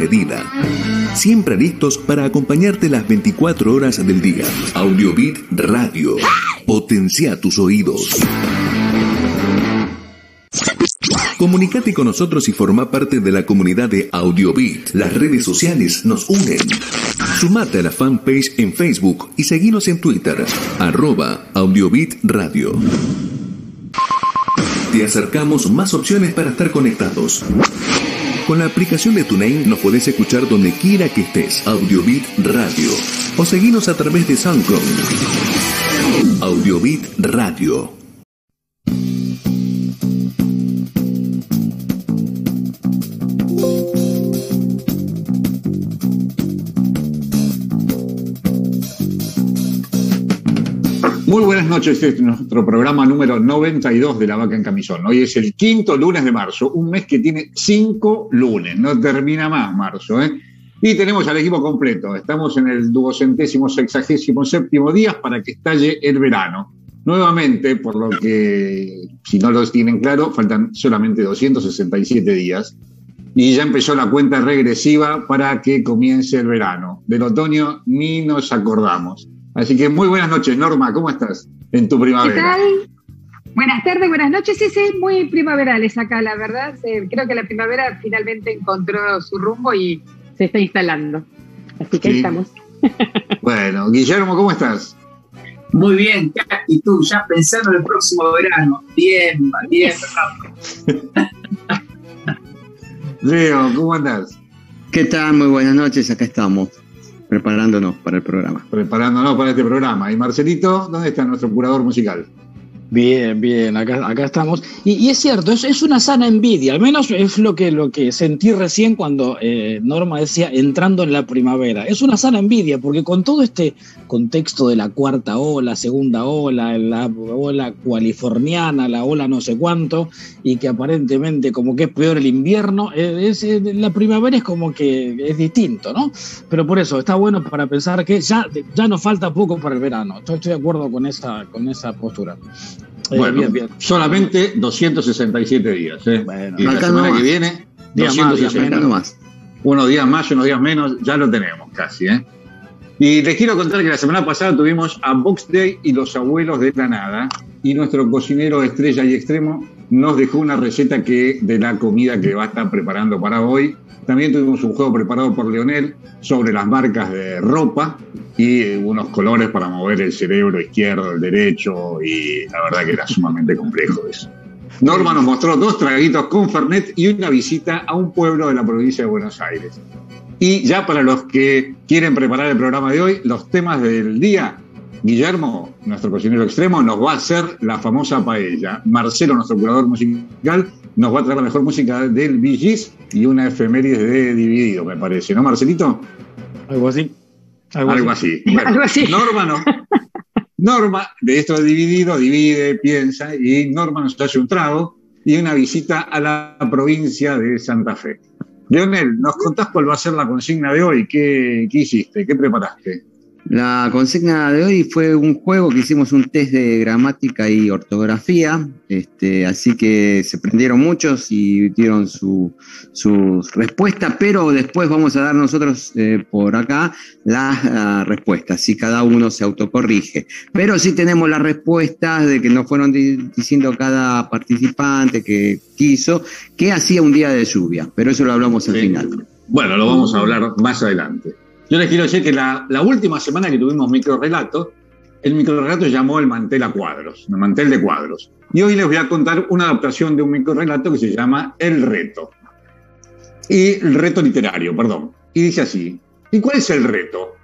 medida. Siempre listos para acompañarte las 24 horas del día. Audiobit Radio. Potencia tus oídos. Comunicate con nosotros y forma parte de la comunidad de Audiobit. Las redes sociales nos unen. Sumate a la fanpage en Facebook y seguinos en Twitter, arroba Audiobit Radio. Te acercamos más opciones para estar conectados. Con la aplicación de TuneIn nos podés escuchar donde quiera que estés. Audiobit Radio. O seguinos a través de SoundCloud. Audiobit Radio. Muy buenas noches, este es nuestro programa número 92 de La Vaca en Camisón. Hoy es el quinto lunes de marzo, un mes que tiene cinco lunes, no termina más marzo. ¿eh? Y tenemos al equipo completo, estamos en el duocentésimo sexagésimo séptimo día para que estalle el verano. Nuevamente, por lo que, si no lo tienen claro, faltan solamente 267 días y ya empezó la cuenta regresiva para que comience el verano. Del otoño ni nos acordamos. Así que muy buenas noches, Norma, ¿cómo estás en tu primavera? ¿Qué tal? Buenas tardes, buenas noches. Sí, sí, muy primaverales acá, la verdad. creo que la primavera finalmente encontró su rumbo y se está instalando. Así que ahí estamos. Bueno, Guillermo, ¿cómo estás? Muy bien, y tú ya pensando en el próximo verano. Bien, bien. Leo, ¿cómo andás? ¿Qué tal? Muy buenas noches, acá estamos preparándonos para el programa. Preparándonos para este programa. Y Marcelito, ¿dónde está nuestro curador musical? Bien, bien, acá, acá estamos. Y, es cierto, es, es, una sana envidia, al menos es lo que, lo que sentí recién cuando eh, Norma decía entrando en la primavera. Es una sana envidia, porque con todo este contexto de la cuarta ola, segunda ola, la ola californiana, la ola no sé cuánto, y que aparentemente como que es peor el invierno, eh, es, eh, la primavera es como que es distinto, ¿no? Pero por eso está bueno para pensar que ya, ya nos falta poco para el verano. Estoy, estoy de acuerdo con esa, con esa postura. Bueno, solamente 267 días. ¿eh? y la semana que viene, 260 más. Unos días más, unos días menos, ya lo tenemos casi. ¿eh? Y les quiero contar que la semana pasada tuvimos a Box Day y los abuelos de la nada. Y nuestro cocinero estrella y extremo nos dejó una receta que de la comida que va a estar preparando para hoy. También tuvimos un juego preparado por Leonel sobre las marcas de ropa y unos colores para mover el cerebro izquierdo, el derecho, y la verdad que era sumamente complejo eso. Norma nos mostró dos traguitos con Fernet y una visita a un pueblo de la provincia de Buenos Aires. Y ya para los que quieren preparar el programa de hoy, los temas del día, Guillermo, nuestro cocinero extremo, nos va a hacer la famosa paella. Marcelo, nuestro curador musical, nos va a traer la mejor música del VGs y una efeméride de Dividido, me parece, ¿no, Marcelito? Algo así. Algo, así. Algo así. Norma no. Norma, de esto de dividido, divide, piensa, y Norma nos hace un trago y una visita a la provincia de Santa Fe. Leonel, ¿nos contás cuál va a ser la consigna de hoy? ¿Qué, qué hiciste? ¿Qué preparaste? La consigna de hoy fue un juego que hicimos un test de gramática y ortografía, este, así que se prendieron muchos y dieron su, respuesta, pero después vamos a dar nosotros eh, por acá las respuestas, si cada uno se autocorrige. Pero sí tenemos las respuestas de que nos fueron diciendo cada participante que quiso que hacía un día de lluvia, pero eso lo hablamos al final. Bueno, lo vamos a hablar más adelante. Yo les quiero decir que la, última semana que tuvimos microrelato, el microrelato se llamó el mantel a cuadros, el mantel de cuadros. Y hoy les voy a contar una adaptación de un microrelato que se llama El reto. Y el reto literario, perdón. Y dice así, ¿y cuál es el reto?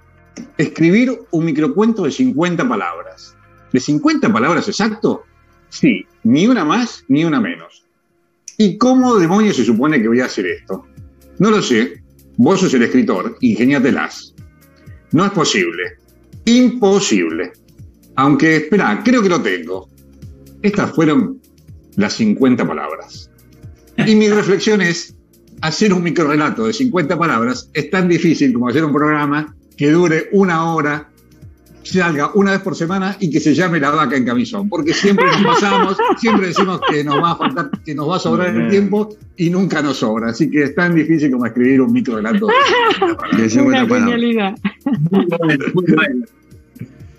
Escribir un microcuento de 50 palabras. ¿De 50 palabras exacto? Sí, ni una más ni una menos. ¿Y cómo demonios se supone que voy a hacer esto? No lo sé, Vos sos el escritor, ingeniátelas. No es posible. Imposible. Aunque, espera, creo que lo tengo. Estas fueron las 50 palabras. Y mi reflexión es, hacer un microrelato de 50 palabras es tan difícil como hacer un programa que dure una hora salga una vez por semana y que se llame la vaca en camisón, porque siempre nos pasamos, siempre decimos que nos va a faltar, que nos va a sobrar el tiempo y nunca nos sobra, así que es tan difícil como escribir un micro relato. Una genialidad.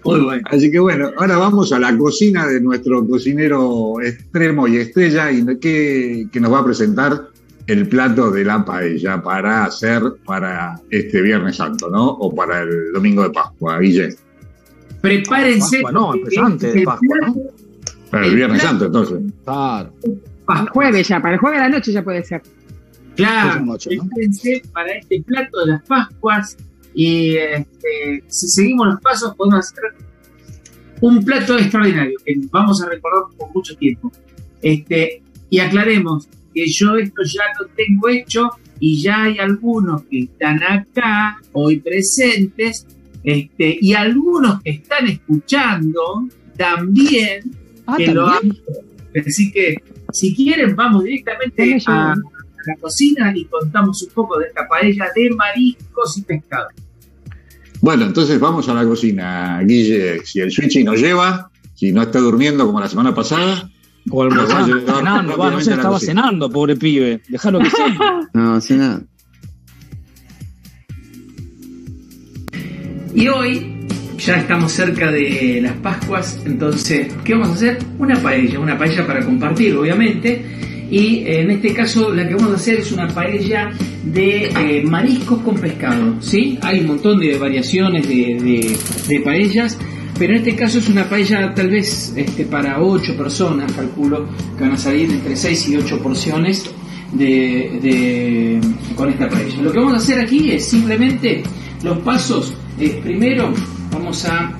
Muy bueno. Así que bueno, ahora vamos a la cocina de nuestro cocinero extremo y estrella y que, que nos va a presentar el plato de la paella para hacer para este Viernes Santo, ¿no? O para el domingo de Pascua, Guille. Prepárense. no, antes de Pascua, ¿no? Para el, Viernes Santo, entonces. Claro. Para el jueves ya, para el jueves de la noche ya puede ser. Claro, prepárense para este plato de las Pascuas y este, si seguimos los pasos podemos hacer un plato extraordinario que vamos a recordar por mucho tiempo. Este, y aclaremos, que yo esto ya lo tengo hecho y ya hay algunos que están acá hoy presentes este, y algunos que están escuchando también ah, que lo han Así que si quieren vamos directamente a, la cocina y contamos un poco de esta paella de mariscos y pescado. Bueno, entonces vamos a la cocina, Guille. Si el switch nos lleva, si no está durmiendo como la semana pasada, o almorzando, cenando, no sé, estaba cenando, pobre pibe. Déjalo que sea. No, cena. Y hoy ya estamos cerca de las Pascuas, entonces, ¿qué vamos a hacer? Una paella, una paella para compartir, obviamente. Y en este caso la que vamos a hacer es una paella de eh, mariscos con pescado, ¿sí? Hay un montón de variaciones de paellas pero en este caso es una paella tal vez este, para 8 personas, calculo que van a salir entre 6 y 8 porciones de, con esta paella. Lo que vamos a hacer aquí es simplemente los pasos. Primero vamos a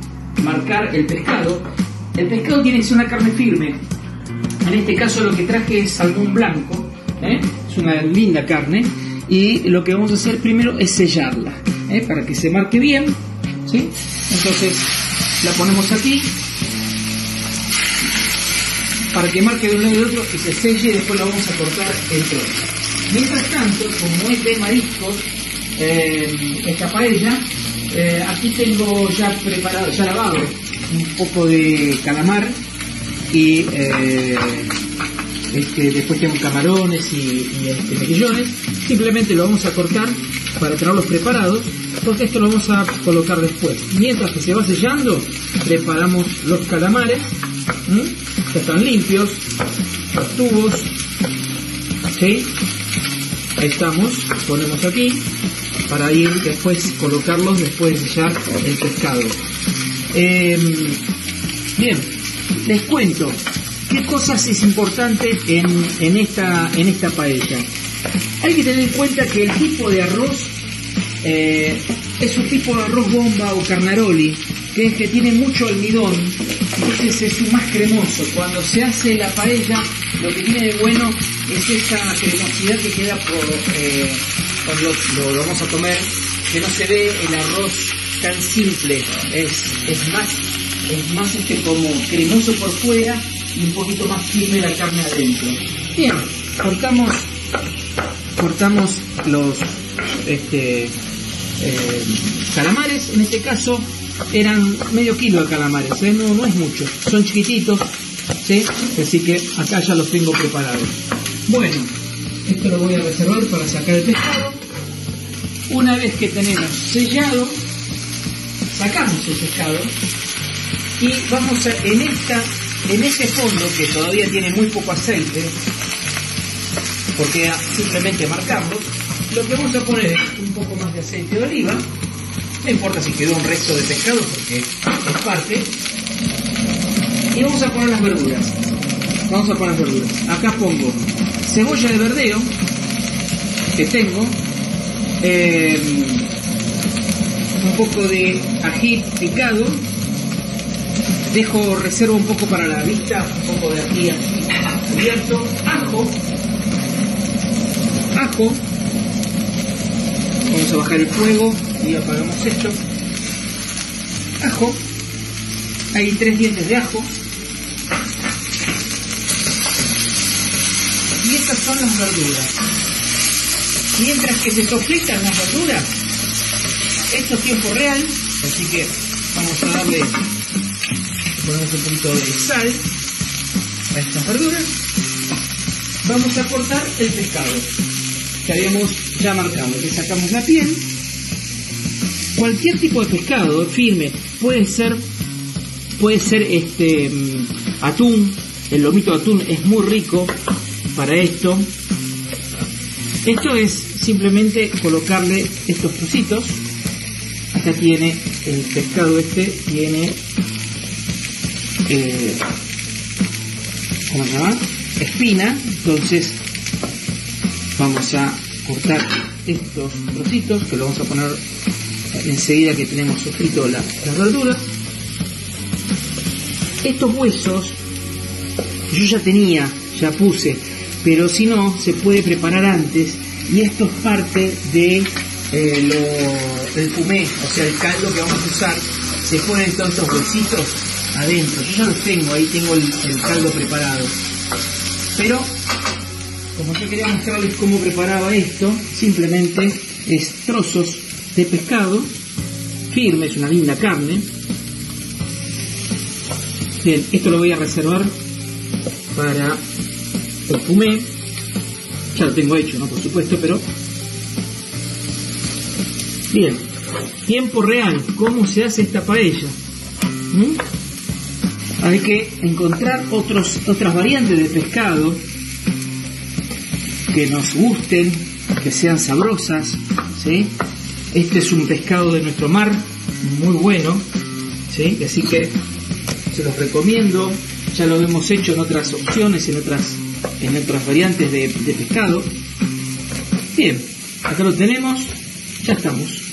marcar el pescado. El pescado tiene que ser una carne firme. En este caso lo que traje es salmón blanco. ¿eh? Es una linda carne. Y lo que vamos a hacer primero es sellarla. ¿eh? Para que se marque bien. ¿sí? Entonces la ponemos aquí para que marque de un lado y de otro y se selle y después la vamos a cortar trozo. Mientras tanto, como es de mariscos, eh, esta paella, eh, aquí tengo ya preparado, ya lavado un poco de calamar y eh, este, después tengo camarones y, este, mejillones. Simplemente lo vamos a cortar para tenerlos preparados porque esto lo vamos a colocar después. Mientras que se va sellando, preparamos los calamares, que están limpios, los tubos, ¿sí? Ahí estamos, ponemos aquí, para ir después colocarlos después de sellar el pescado. Em, bien, les cuento, ¿qué cosas es importante en, en, esta, en esta paella? Hay que tener en cuenta que el tipo de arroz eh, es un tipo de arroz bomba o carnaroli, que es que tiene mucho almidón, entonces es más cremoso. Cuando se hace la paella, lo que tiene de bueno es esa cremosidad que queda por eh, lo, vamos a comer, que no se ve el arroz tan simple, es, más, es más este como cremoso por fuera y un poquito más firme la carne adentro. Bien, cortamos, cortamos los este, eh, calamares, en este caso eran medio kilo de calamares, ¿eh? no, no es mucho, son chiquititos, ¿sí? así que acá ya los tengo preparados. Bueno, esto lo voy a reservar para sacar el pescado. Una vez que tenemos sellado, sacamos el pescado y vamos a, en esta, en este fondo que todavía tiene muy poco aceite, porque simplemente marcarlo, lo que vamos a poner es un poco más de aceite de oliva. No importa si quedó un resto de pescado porque es parte. Y vamos a poner las verduras. Vamos a poner las verduras. Acá pongo cebolla de verdeo que tengo. Eh, un poco de ají picado. Dejo reserva un poco para la vista, un poco de ají abierto, ajo, ajo, Vamos a bajar el fuego y apagamos esto. Ajo. Hay tres dientes de ajo. Y estas son las verduras. Mientras que se sofritan las verduras, esto es tiempo real, así que Vamos a darle, un poquito de sal a estas verduras. Vamos a cortar el pescado que habíamos ya marcado. Le sacamos la piel. Cualquier tipo de pescado firme puede ser puede ser este mm, atún, el lomito de atún es muy rico para esto. Esto es simplemente colocarle estos trocitos. Acá tiene el pescado este, tiene eh, ¿cómo se llama? Espina, entonces vamos a cortar estos trocitos que lo vamos a poner enseguida que tenemos sofrito la, las verduras estos huesos yo ya tenía, ya puse, pero si no, se puede preparar antes y esto es parte de eh, fumé, o sea, el caldo que vamos a usar. Se ponen todos estos huesitos adentro. Yo ya los tengo, ahí tengo el, el caldo preparado. Pero, como yo quería mostrarles cómo preparaba esto, simplemente es trozos de pescado, firmes, una linda carne, Bien, esto lo voy a reservar para fumé. Ya lo tengo hecho, ¿no? Por supuesto, pero... Bien, tiempo real, ¿cómo se hace esta paella? ¿Mm? Hay que encontrar otros, otras variantes de pescado que nos gusten, que sean sabrosas, ¿sí? Este es un pescado de nuestro mar, muy bueno, ¿sí? Así que se los recomiendo, ya lo hemos hecho en otras opciones, en otras, en otras variantes de, pescado. Bien, acá lo tenemos, ya estamos.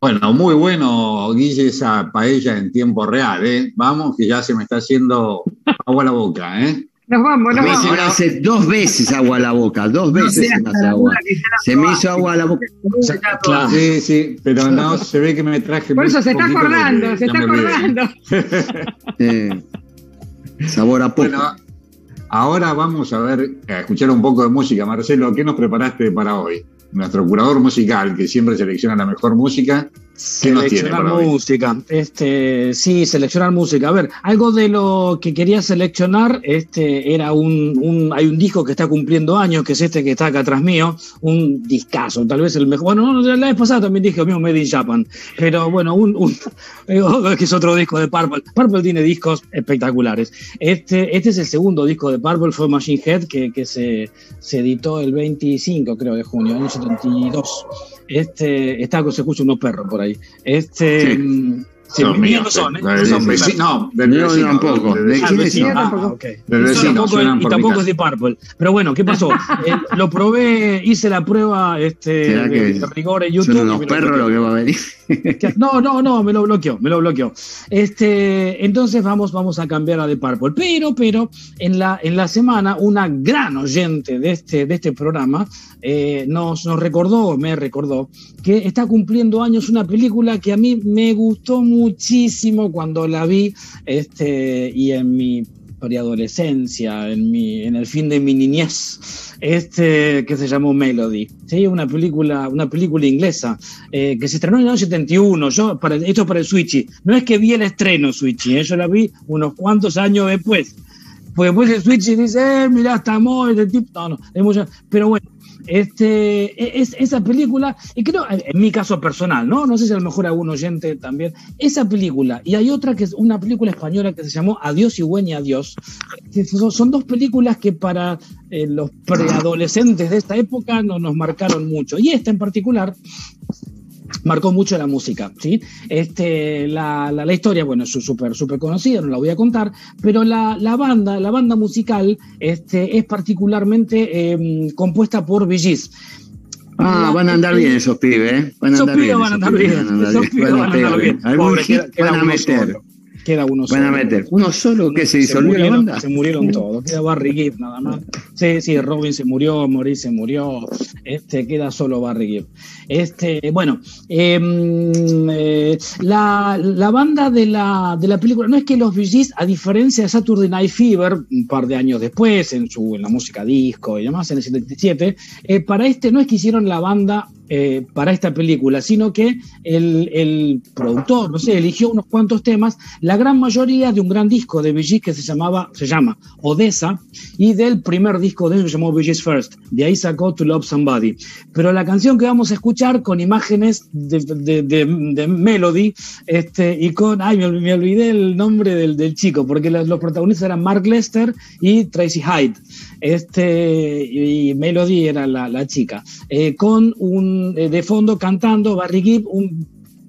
Bueno, muy bueno, Guille, esa paella en tiempo real, ¿eh? Vamos, que ya se me está haciendo agua la boca, ¿eh? Nos vamos, nos vamos. hace dos veces agua a la boca, dos veces se me hace agua. Se me hizo agua a la boca. Sí, sí, pero no, se ve que me traje. Por eso se está acordando, se está acordando. sabor a poco. Bueno, ahora vamos a ver, a escuchar un poco de música. Marcelo, ¿qué nos preparaste para hoy? Nuestro curador musical, que siempre selecciona la mejor música, Seleccionar música, este, sí, seleccionar música. A ver, algo de lo que quería seleccionar, este, era un, un, hay un disco que está cumpliendo años, que es este que está acá atrás mío, un discazo, tal vez el mejor, bueno, la vez pasada también dije mismo Made in Japan, pero bueno, un, un que es otro disco de Purple. Purple tiene discos espectaculares. Este, este es el segundo disco de Purple, fue Machine Head, que, que se, se editó el 25, creo, de junio, año 72. Este, está, se escucha unos perros por ahí. Este. Sí. Sí, no, míos no son, ¿eh? Son no, del vecino tampoco. ¿De quién es? Ah, okay. Del vecino, y tampoco es de Purple. Pero bueno, ¿qué pasó? eh, lo probé, hice la prueba este, de, rigor en YouTube. Son unos perros lo que va a venir. no, no, no, me lo bloqueó, me lo bloqueó. Este, entonces vamos, vamos a cambiar a de Purple. Pero, pero, en la, en la semana, una gran oyente de este, de este programa eh, nos, nos recordó, me recordó, que está cumpliendo años una película que a mí me gustó muchísimo cuando la vi este, y en mi preadolescencia, en, en el fin de mi niñez, este, que se llamó Melody. ¿sí? Una, película, una película inglesa eh, que se estrenó en el año 71. Yo, para, esto para el Switchy. No es que vi el estreno Switchy, ¿eh? yo la vi unos cuantos años después. Porque después el Switchy dice, eh, mirá, está de tipo. No, no, es mucho, pero bueno este, e, es, esa película, y creo, en mi caso personal, ¿no? No sé si a lo mejor algún oyente también, esa película, y hay otra que es una película española que se llamó Adiós y buen y adiós. Son, dos películas que para eh, los preadolescentes de esta época no, nos marcaron mucho. Y esta en particular marcó mucho la música, ¿sí? Este, la, la, historia, bueno, es súper súper conocida, no la voy a contar, pero la, la banda, la banda musical este, es particularmente em, compuesta por VGs. Ah, van a andar bien esos pibes, ¿eh? Van a andar bien. Van a andar bien. Esos pibes van a andar bien. Algún hit van a meter. Queda uno solo. Van a meter. ¿Uno solo que se disolvió la banda? Se murieron todos. Queda Barry Gibb nada más. Sí, sí, Robin se murió, Maurice se murió. Este, queda solo Barry Gibb. Este, bueno, em, eh, la, la, banda de la, de la película, no es que los VGs, a diferencia de Saturday Night Fever, un par de años después, en, su, en la música disco y demás, en el 77, eh, para este no es que hicieron la banda eh, para esta película, sino que el, productor, no sé, eligió unos cuantos temas, la gran mayoría de un gran disco de Bee que se llamaba, se llama Odessa, y del primer disco de ellos que se llamó Bee First, de ahí sacó To Love Somebody. Pero la canción que vamos a escuchar con imágenes de, Melody, este, y con, ay, me, olvidé el nombre del, chico, porque los protagonistas eran Mark Lester y Tracy Hyde. Este, y Melody era la, chica. Eh, con un, eh, de fondo cantando Barry Gibb, un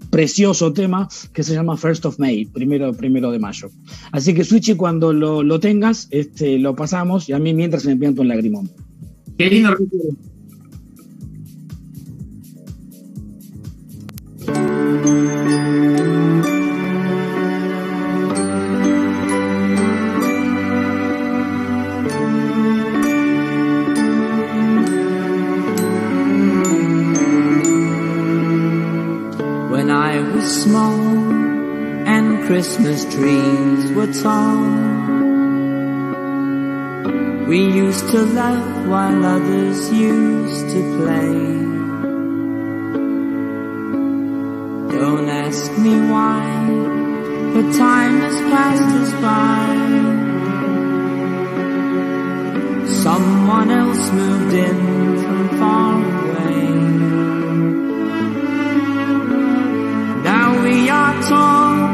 precioso tema que se llama First of May, primero, primero de mayo. Así que Switchy, cuando lo, tengas, este, lo pasamos y a mí mientras me pianto un lagrimón. Qué lindo Christmas trees were tall. We used to laugh while others used to play. Don't ask me why, but time has passed us by. Someone else moved in from far tall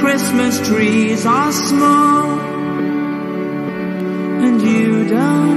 Christmas trees are small and you don't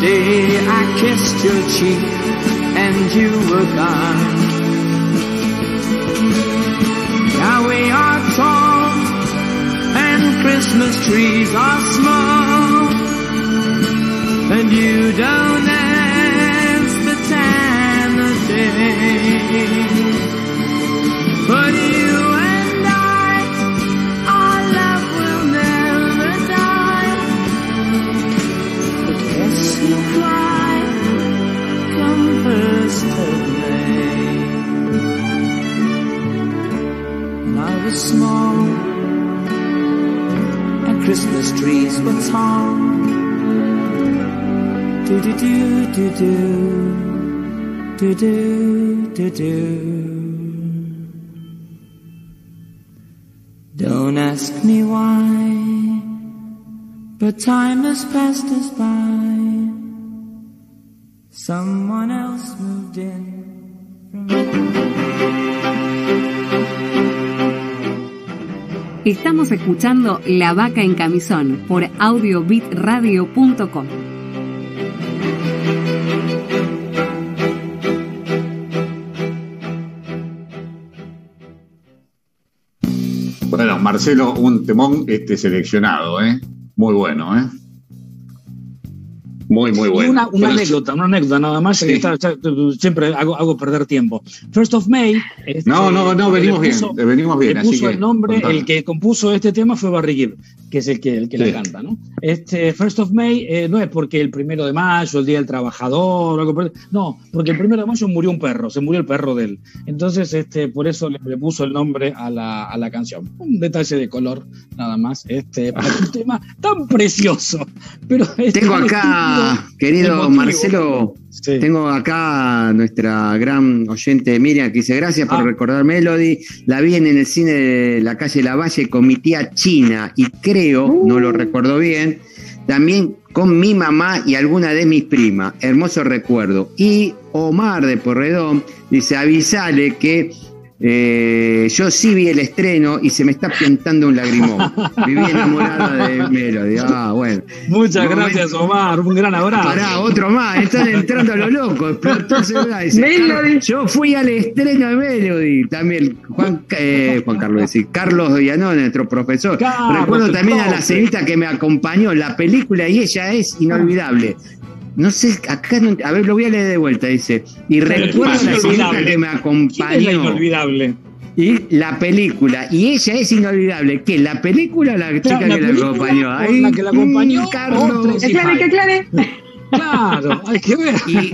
day I kissed your cheek and you were gone. Now we are tall and Christmas trees are small and you don't ask the time of day. And small Christmas trees were tall. Do do do do do do do do do. Don't ask me why, but time has passed us by. Estamos escuchando La Vaca en Camisón por audiobitradio.com. Bueno, Marcelo, un temón este seleccionado, ¿eh? Muy bueno, ¿eh? Muy, muy bueno. una, una anécdota, una anécdota nada más, siempre hago, hago, perder tiempo. First of May. Este, no, no, no, venimos bien, venimos bien. Le puso el nombre, el que compuso este tema fue Barry Gibb, que es el que, el que la canta, ¿no? Este, First of May eh, no es porque el primero de mayo, el Día del Trabajador, algo por... no, porque el primero de mayo murió un perro, se murió el perro de él. Entonces, este, por eso le, puso el nombre a la, a la, canción. Un detalle de color, nada más, este, para un tema tan precioso. Pero Tengo acá querido Marcelo, tengo acá nuestra gran oyente Miriam que dice gracias por ah. recordar Melody. La vi en el cine de la calle La Valle con mi tía China y creo, no lo uh. recuerdo bien, también con mi mamá y alguna de mis primas. Hermoso recuerdo. Y Omar de Porredón dice, avisale que Eh, yo sí vi el estreno y se me está pintando un lagrimón. Viví enamorada de Melody. Ah, bueno. Muchas gracias, Omar. Un gran abrazo. Pará, otro más. Están entrando a lo loco. Explotó Melody. Yo fui al estreno de Melody. También Juan, eh, Juan Carlos, decir, Carlos Villanón, nuestro profesor. Recuerdo también a la cenita que me acompañó la película y ella es inolvidable. No sé, acá no, a ver, lo voy a leer de vuelta, dice. Y recuerdo la señorita que me acompañó. inolvidable? Y la película, y ella es inolvidable. ¿Qué? ¿La película o la chica que la acompañó? Ahí, la que la acompañó. Carlos. Aclare, aclare. Claro, hay que ver. Y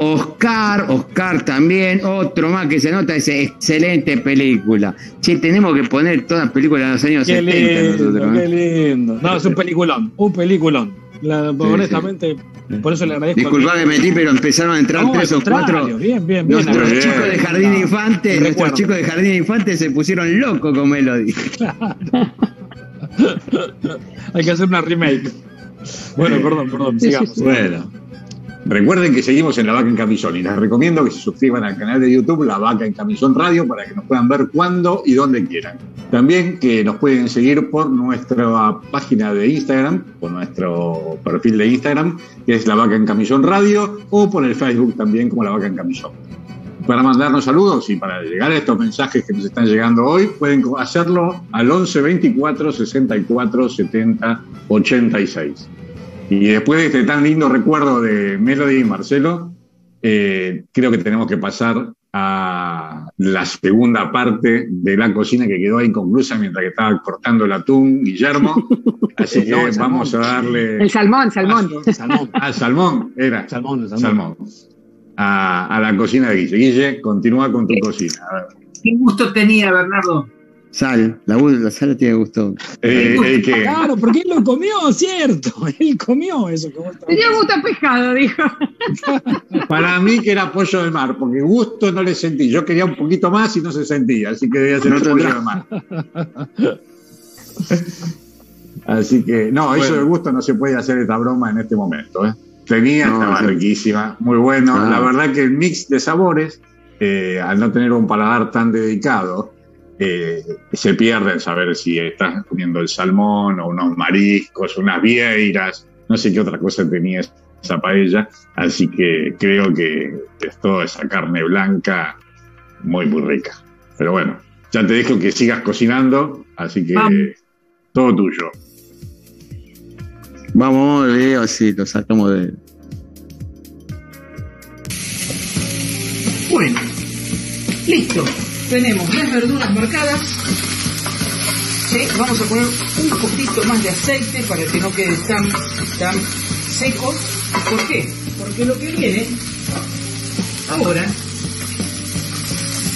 Oscar, Oscar también, otro más que se nota, dice, excelente película. Che, tenemos que poner todas películas de los años qué 70 lindo, nosotros. Qué ¿eh? lindo. No, es un peliculón, un peliculón. La, honestamente, por eso le agradezco. Disculpa que metí, pero empezaron a entrar No, tres o cuatro. bien, bien, bien. Nuestros bien. chicos de Jardín nuestros Recuerdo. chicos de Jardín de Infantes se pusieron locos con Melody. Hay que hacer una remake. Bueno, perdón, perdón, sigamos. Bueno, recuerden que seguimos en La Vaca en Camisón y les recomiendo que se suscriban al canal de YouTube La Vaca en Camisón Radio para que nos puedan ver cuando y donde quieran. También que nos pueden seguir por nuestra página de Instagram, por nuestro perfil de Instagram, que es La Vaca en Camisón Radio, o por el Facebook también como La Vaca en Camisón. Para mandarnos saludos y para llegar a estos mensajes que nos están llegando hoy, pueden hacerlo al 11 24 64 70 86. Y después de este tan lindo recuerdo de Melody y Marcelo, eh, creo que tenemos que pasar a la segunda parte de la cocina que quedó inconclusa mientras que estaba cortando el atún Guillermo. Así que No, el salmón. vamos a darle. El salmón, salmón. Salmón. Ah, salmón, era. Salmón, salmón. Salmón. A, a la cocina de Guille. Guille, continúa con tu cocina. A ver. ¿Qué gusto tenía, Bernardo? Sal, la, la sal tiene gusto. Eh, eh, que- Claro, porque él lo comió, cierto. Él comió eso que vos Tenía gusto a pescado, dijo. para mí que era pollo de mar, porque gusto no le sentí. Yo quería un poquito más y no se sentía, así que debía ser No pollo de mar. Así que, no, eso de gusto no se puede hacer esta broma en este momento. ¿eh? Tenía, No, estaba sí. riquísima, muy bueno. Ah. La verdad que el mix de sabores, eh, al no tener un paladar tan dedicado, eh, se pierde en saber si estás comiendo el salmón o unos mariscos, unas vieiras, no sé qué otra cosa tenía esa paella. Así que creo que es toda esa carne blanca muy, muy rica. Pero bueno, ya te dejo que sigas cocinando, así que Vamos. todo tuyo. Vamos, video así, lo sacamos de. Bueno, listo. Tenemos las verduras marcadas. Sí, vamos a poner un poquito más de aceite para que no quede tan, tan seco. ¿Por qué? Porque lo que viene ahora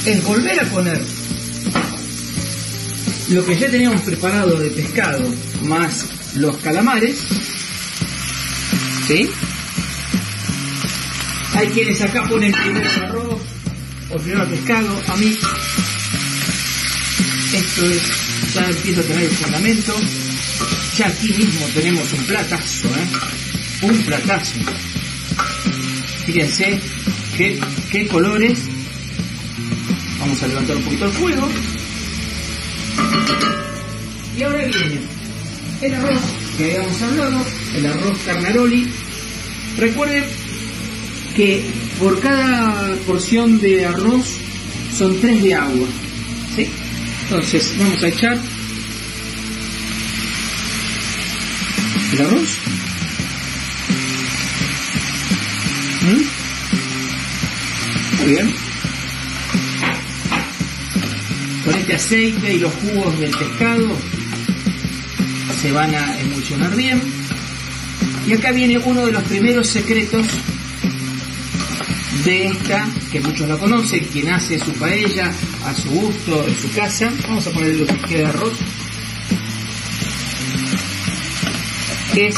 es volver a poner lo que ya teníamos preparado de pescado más los calamares. ¿Sí? Hay quienes acá ponen primero el arroz o primero el pescado. A mí esto es, ya empiezo a tener el fundamento. Ya aquí mismo tenemos un platazo, ¿eh? Un platazo. Fíjense qué, qué colores. Vamos a levantar un poquito el fuego. Y ahora viene el arroz que habíamos hablado, el arroz carnaroli. Recuerden que por cada porción de arroz son tres de agua. ¿sí? Entonces vamos a echar el arroz. ¿Mm? Muy bien. Con este aceite y los jugos del pescado se van a emulsionar bien. Y acá viene uno de los primeros secretos de esta, que muchos la conocen, quien hace su paella a su gusto en su casa. Vamos a ponerle lo que queda de arroz. Que es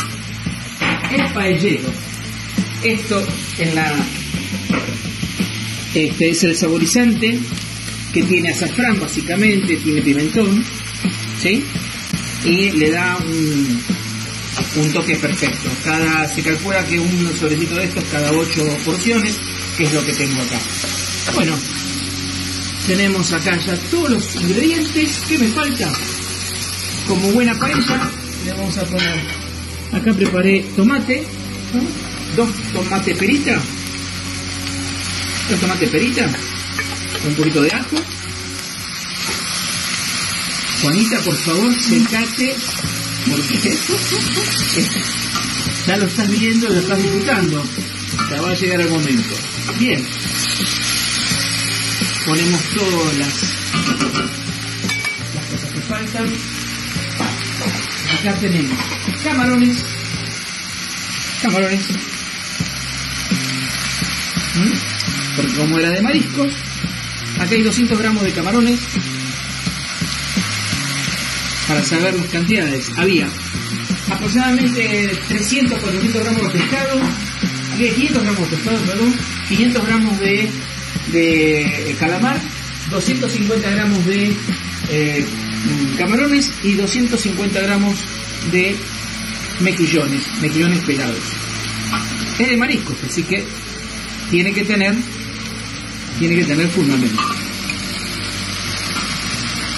el paellero. Esto en la este es el saborizante que tiene azafrán básicamente, tiene pimentón, ¿sí? Y le da un, toque perfecto. Cada, se calcula que un sobrecito de estos cada ocho porciones, que es lo que tengo acá. Bueno, Tenemos acá ya todos los ingredientes. ¿Qué me falta? Como buena paella, le vamos a poner. Acá preparé tomate, dos tomate perita, dos tomate perita, un poquito de ajo. Juanita, por favor, secate, porque ya lo estás viendo, lo estás disfrutando. Va a llegar el momento. Bien. Ponemos todas las, cosas que faltan. Acá tenemos camarones. Camarones. ¿Mm? Porque como era de mariscos, acá hay 200 gramos de camarones. Para saber las cantidades, había aproximadamente 300, 400 gramos de pescado, había 500 gramos de perdón, 500 gramos de, de calamar, 250 gramos de eh, camarones y 250 gramos de mejillones, mejillones pelados. Es de mariscos, así que tiene que tener, tiene que tener fundamento.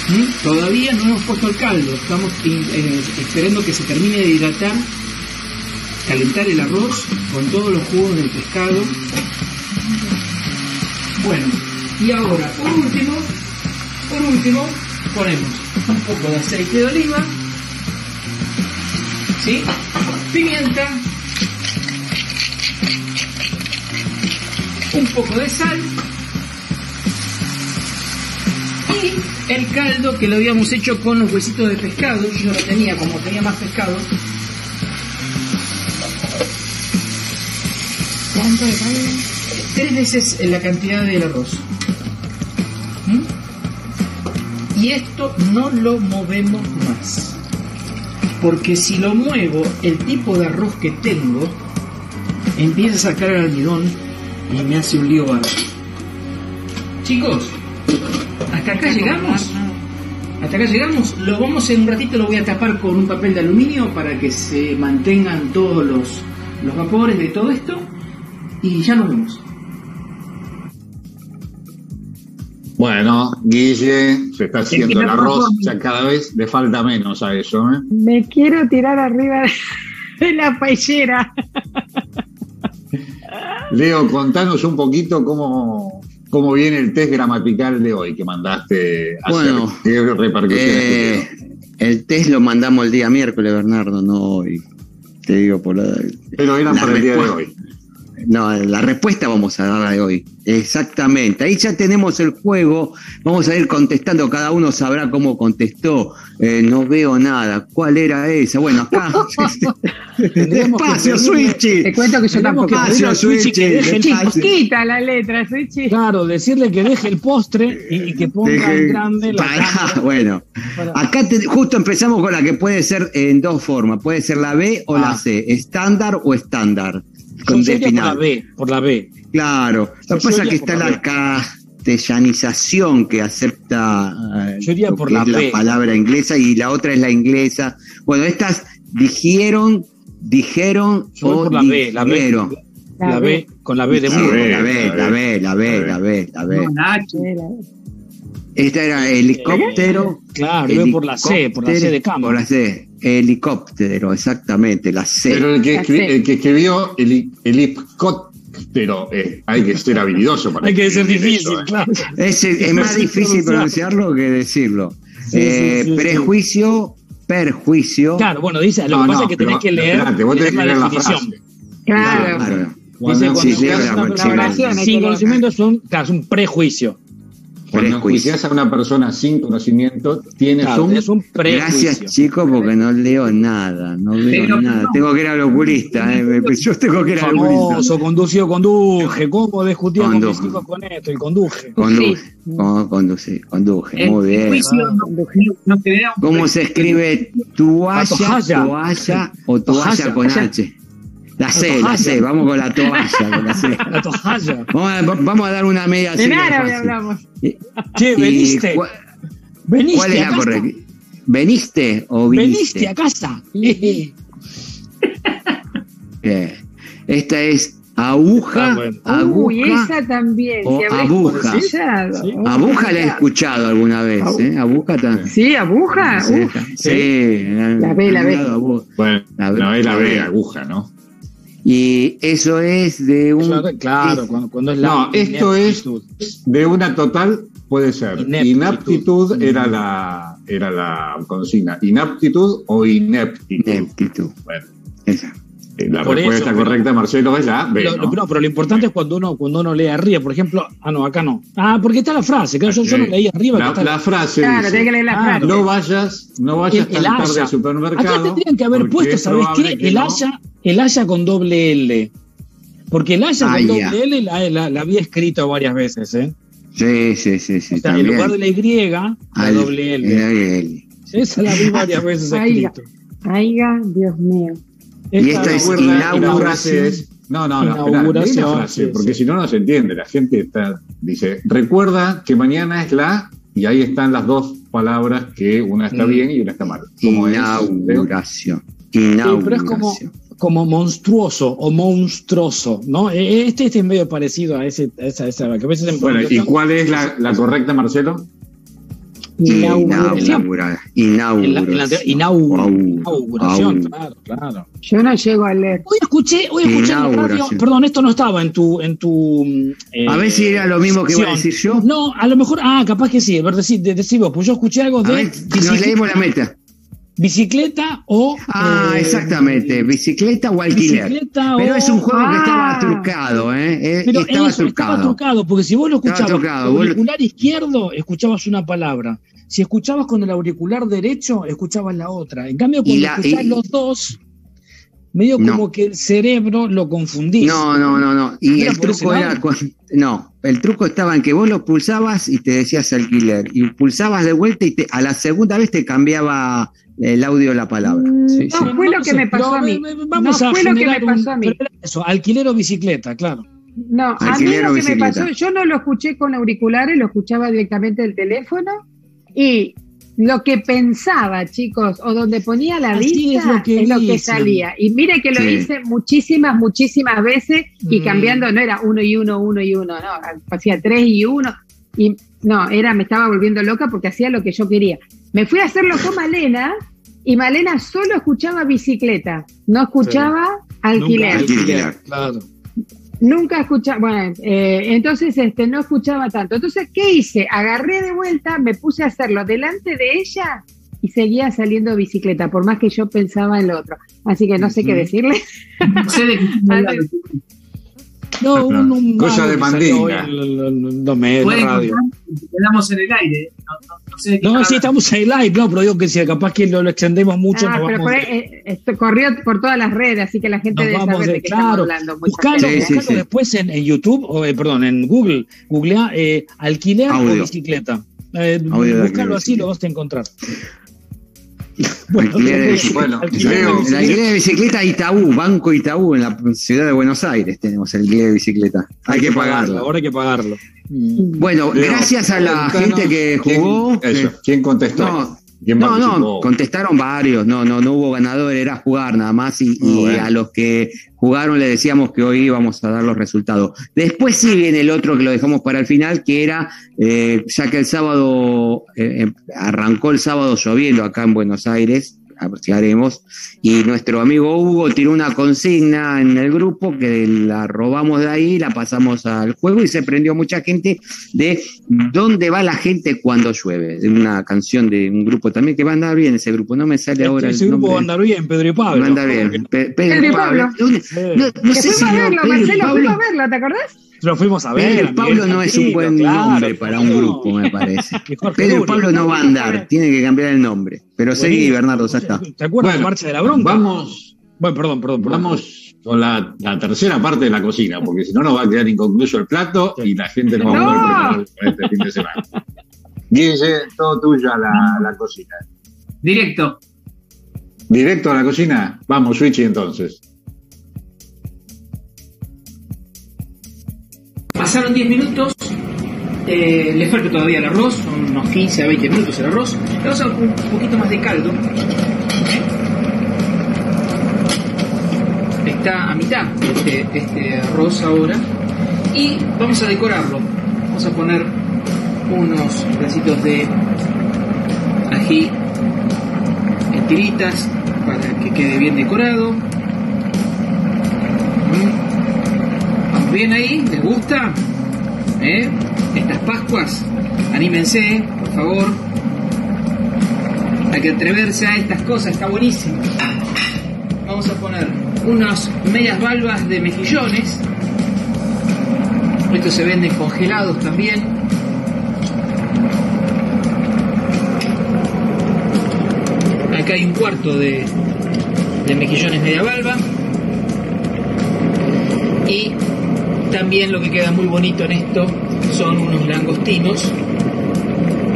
¿Mm? Todavía no hemos puesto el caldo, estamos eh, esperando que se termine de hidratar, calentar el arroz con todos los jugos del pescado. Bueno, y ahora, por último, por último, ponemos un poco de aceite de oliva, ¿sí? pimienta, un poco de sal y el caldo que lo habíamos hecho con los huesitos de pescado. Yo lo tenía, como tenía más pescado. ¿Cuánto de? Tres veces la cantidad del arroz. ¿Mm? Y esto no lo movemos más. Porque si lo muevo, el tipo de arroz que tengo empieza a sacar el almidón y me hace un lío bárbaro. Chicos, hasta acá llegamos. Hasta acá llegamos. Lo vamos en un ratito, lo voy a tapar con un papel de aluminio para que se mantengan todos los, los vapores de todo esto. Y ya nos vemos. Bueno, Guille, se está haciendo el arroz, ya cada vez le falta menos a eso. ¿eh? Me quiero tirar arriba de la paellera. Leo, contanos un poquito cómo, cómo viene el test gramatical de hoy que mandaste a bueno, eh, el test lo mandamos el día miércoles, Bernardo, no hoy. Te digo por la. Pero era para el día de hoy. No, la respuesta vamos a darla de hoy. Exactamente. Ahí ya tenemos el juego. Vamos a ir contestando. Cada uno sabrá cómo contestó. Eh, no veo nada. ¿Cuál era esa? Bueno, acá. Espacio, Switchy. Te cuento que yo tampoco. Espacio, Switchy. Chiquita la letra, Switchy. Claro, decirle que deje el postre y, que ponga en grande la. bueno, acá justo empezamos con la que puede ser en dos formas. Puede ser la B o la ah. C. Estándar o estándar con Por la B, por la B. Claro. Lo que pasa es que está la, castellanización que acepta eh, por la, palabra inglesa y la otra es la inglesa. Bueno, estas dijeron, dijeron o por la B, la B, la B, con la B de sí, la B, la B, la B, la B, la B, la B. Esta era helicóptero. Claro, por la C, por la C de campo. Por la C, helicóptero, exactamente, la C. Pero el que, escribió el, helicóptero, eh, hay que ser habilidoso para Hay que ser difícil, ¿eh? claro. Es, más difícil pronunciarlo que decirlo. Eh, prejuicio, perjuicio. Claro, bueno, dice, lo que pasa es que tenés que leer, espérate, vos tenés que leer la definición. Claro. claro. Dice, sin conocimiento son, claro, es un prejuicio. Cuando enjuicias a una persona sin conocimiento, tienes un, es un prejuicio. Gracias, chicos, porque no leo nada. No leo nada. Tengo que ir al oculista. Eh. Yo tengo que ir al oculista. conducido, conduje. ¿Cómo discutía con mis hijos con esto? Y conduje. Conduje. Sí. conduce, conduje. Muy bien. ¿Cómo se escribe toalla, toalla o toalla con H? La C, la C, vamos con la toalla. Con la, C. la toalla. Vamos a, dar una media En árabe hablamos. Che, veniste. veniste ¿Cuál es la correcta? ¿Veniste o viniste? Veniste a casa. Esta es Aguja, ah, Uy, esa también. O aguja. Aguja la he escuchado alguna vez, ¿eh? Aguja también. Sí, aguja. Sí, la B, la B. Bueno, la B, la B, aguja, ¿no? Y eso es de un. claro, cuando, es la. No, esto es de una total, puede ser. Inaptitud, era la era la consigna. Inaptitud o ineptitud. Ineptitud. Bueno. Esa. Eh, la respuesta correcta, Marcelo, es la B. ¿no? pero, lo importante es cuando uno, cuando uno lee arriba, por ejemplo, ah, no, acá no. Ah, porque está la frase, claro, yo, yo no leí arriba. La, la frase. Claro, dice, que leer la frase. No vayas, no vayas el, tan tarde al supermercado. Acá tendrían que haber puesto, ¿sabes qué? El haya, el haya con doble L. Porque el haya con doble L la, la, había escrito varias veces, ¿eh? Sí, sí, sí, sí. O sea, en lugar de la Y, la doble L. Esa la vi varias veces escrito. Aiga, Dios mío. Y esta es inauguración. No, no, no, inauguración, frase, porque si no, no se entiende. La gente está, dice, recuerda que mañana es la, y ahí están las dos palabras que una está bien y una está mal. inauguración. inauguración. pero es como, como monstruoso o monstruoso, ¿no? E, e, este, este es medio parecido a ese, esa, esa, que a veces Bueno, ¿y cuál es la, la correcta, Marcelo? Inauguración. Inauguración. Inauguración, claro, claro. Yo no llego a leer. Hoy escuché, hoy escuché en la radio, perdón, esto no estaba en tu... En tu eh, a ver si era lo mismo que iba a decir yo. No, a lo mejor, ah, capaz que sí, a ver, decí, vos, pues yo escuché algo de... Ver, nos leemos la meta. Bicicleta o. Ah, eh, exactamente. Bicicleta o alquiler. Bicicleta pero es un juego que estaba ah. trucado, ¿eh? eh pero estaba, eso, trucado. estaba trucado. porque si vos lo escuchabas con el auricular izquierdo, escuchabas una palabra. Si escuchabas con el auricular derecho, escuchabas la otra. En cambio, cuando escuchás los dos, medio como que el cerebro lo confundís. No, no, no, no. Y el truco era. No, el truco estaba en que vos lo pulsabas y te decías alquiler. Y pulsabas de vuelta y te, a la segunda vez te cambiaba el audio la palabra. Mm, no fue lo que me pasó a mí. Vamos no fue lo que me pasó a mí. Eso, alquiler o bicicleta, claro. No, a mí lo que me pasó, yo no lo escuché con auriculares, lo escuchaba directamente del teléfono y lo que pensaba, chicos, o donde ponía la vista es lo que, salía. Y mire que lo hice muchísimas, muchísimas veces y mm. cambiando, no era uno y uno, uno y uno, no, hacía tres y uno. Y no, era, me estaba volviendo loca porque hacía lo que yo quería. Me fui a hacerlo con Malena y Malena solo escuchaba bicicleta, no escuchaba alquiler. alquiler. Claro. Nunca escuchaba, bueno, eh, entonces este, no escuchaba tanto. Entonces, ¿qué hice? Agarré de vuelta, me puse a hacerlo delante de ella y seguía saliendo bicicleta, por más que yo pensaba en lo otro. Así que no sé qué decirle. No sé de no, un, un cosa de mandinga. No me radio. Quedamos en el aire. No, no, sí, estamos en el aire, no, pero digo que si capaz que lo, extendemos mucho. Ah, pero vamos eh, esto corrió por todas las redes, así que la gente debe saber de, qué claro, estamos hablando. Buscalo, después en, en, YouTube, o eh, perdón, en Google, googlea eh, alquiler o bicicleta. Eh, búscalo así, lo vas a encontrar. Bueno, la alquiler de bicicleta Itaú, Banco Itaú, en la ciudad de Buenos Aires tenemos el alquiler de bicicleta. Hay, que pagarlo. Ahora hay que pagarlo. Bueno, gracias a la gente que jugó. ¿Quién, contestó? No, no, contestaron varios, no, no, no hubo ganador, era jugar nada más y, a los que jugaron le decíamos que hoy íbamos a dar los resultados. Después sí viene el otro que lo dejamos para el final, que era, eh, ya que el sábado, eh, em, arrancó el sábado lloviendo acá en Buenos Aires, apreciaremos. Y nuestro amigo Hugo tiró una consigna en el grupo que la robamos de ahí, la pasamos al juego y se prendió mucha gente de dónde va la gente cuando llueve. De una canción de un grupo también que va a andar bien ese grupo, no me sale ahora. Ese grupo va a andar bien, Pedro y Pablo. Va a andar bien. Pedro, y Pablo. No, sé si a verlo, Marcelo, fuimos a verlo, ¿te acordás? Lo fuimos a ver. Pedro Pablo no es un buen nombre para un grupo, me parece. Pedro Pablo no va a andar, tiene que cambiar el nombre. Pero seguí, Bernardo, ya está. ¿Te acuerdas de Marcha de la Bronca? Vamos. Bueno, perdón, perdón. Vamos con la, tercera parte de la cocina, porque si no nos va a quedar inconcluso el plato y la gente no va a poder preparar este fin de semana. Guille, todo tuyo a la, la cocina. Directo. Directo a la cocina. Vamos, Switchy entonces. Pasaron 10 minutos, eh, le falta todavía el arroz, son unos 15 a 20 minutos el arroz. Le vamos a dar un poquito más de caldo. está a mitad este, este arroz ahora. Y vamos a decorarlo. Vamos a poner unos pedacitos de ají en tiritas para que quede bien decorado. ¿Vamos bien ahí? ¿Les gusta? ¿Eh? Estas Pascuas, anímense, por favor. Hay que atreverse a estas cosas, está buenísimo. Vamos a poner unas medias valvas de mejillones. Estos se venden congelados también. Acá hay un cuarto de, de mejillones media valva. También lo que queda muy bonito en esto son unos langostinos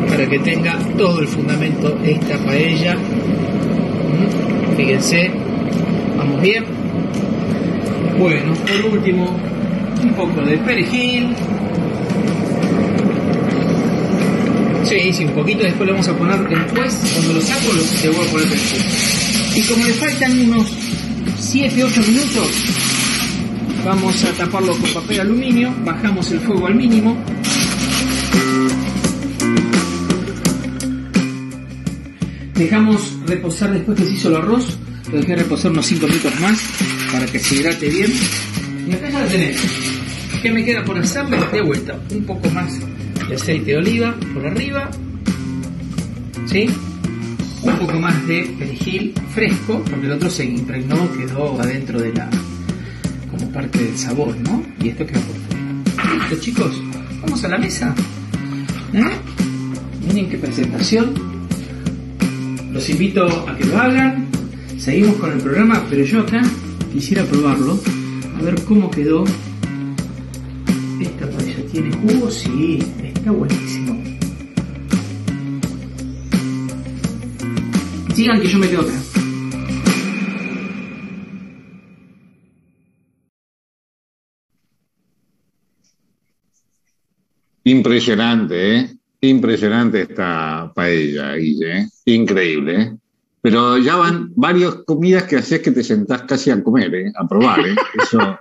para que tenga todo el fundamento esta paella. Mm, fíjense, vamos bien. Bueno, por último, un poco de perejil. Sí, sí, un poquito, después lo vamos a poner después, cuando lo saco, lo, voy a poner perejil. Y como le faltan unos 7-8 minutos, Vamos a taparlo con papel aluminio, bajamos el fuego al mínimo. Dejamos reposar después que se hizo el arroz, lo dejé reposar unos 5 minutos más para que se hidrate bien. Y acá ya lo tenemos. ¿Qué me queda por hacerle? De vuelta, un poco más de aceite de oliva por arriba. ¿Sí? Un poco más de perejil fresco, porque el otro se impregnó, quedó adentro de la, parte del sabor, ¿no? Y esto queda por. Listo, chicos, vamos a la mesa. ¿Eh? Miren qué presentación. Los invito a que lo hagan. Seguimos con el programa, pero yo acá quisiera probarlo. A ver cómo quedó. Esta paella tiene jugo, sí, está buenísimo. Sigan que yo me quedo acá. Impresionante, ¿eh? Impresionante esta paella, Guille. ¿eh? Increíble, ¿eh? Pero ya van varias comidas que haces que te sentás casi a comer, ¿eh? A probar, ¿eh? Eso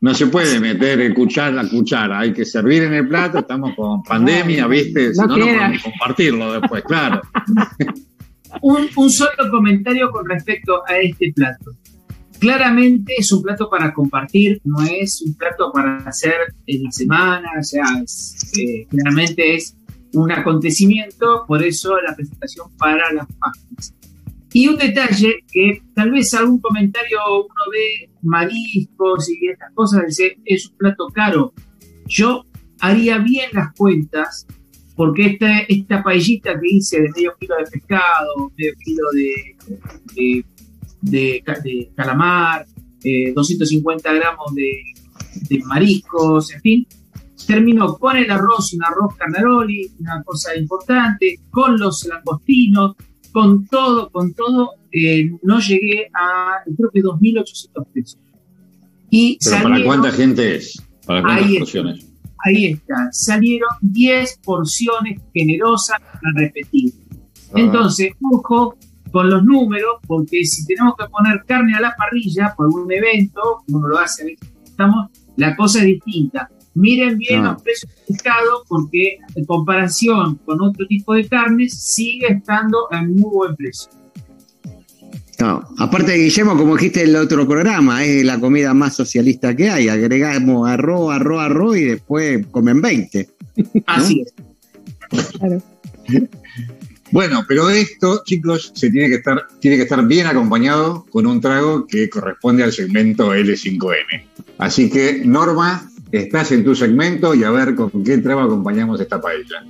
no se puede meter el cuchara a cuchara. Hay que servir en el plato. Estamos con pandemia, ¿viste? Si no, no, podemos compartirlo después, claro. un, un solo comentario con respecto a este plato. Claramente es un plato para compartir, no es un plato para hacer en la semana, o sea, eh, claramente es un acontecimiento, por eso la presentación para las páginas. Y un detalle que tal vez algún comentario uno ve mariscos y estas cosas, dice, es un plato caro. Yo haría bien las cuentas, porque esta, esta paellita que hice de medio kilo de pescado, medio kilo de, calamar, 250 eh, gramos de, mariscos, en fin. Terminó con el arroz, un arroz carnaroli, una cosa importante, con los langostinos, con todo, con todo, eh, no llegué a creo que 2.800 pesos. Y ¿Pero para cuánta gente es? ¿Para cuántas ahí porciones? Está, ahí está, salieron 10 porciones generosas a repetir. Ah. Entonces, ojo, con los números, porque si tenemos que poner carne a la parrilla por un evento, como uno lo hace, estamos, la cosa es distinta. Miren bien los precios de pescado, porque en comparación con otro tipo de carnes, sigue estando en muy buen precio. Aparte de Guillermo, como dijiste en el otro programa, es la comida más socialista que hay. Agregamos arroz, arroz, arroz y después comen 20. Así es. Claro. Bueno, pero esto, chicos, se tiene que estar, tiene que estar bien acompañado con un trago que corresponde al segmento L5N. Así que, Norma, estás en tu segmento y a ver con qué trago acompañamos esta paella.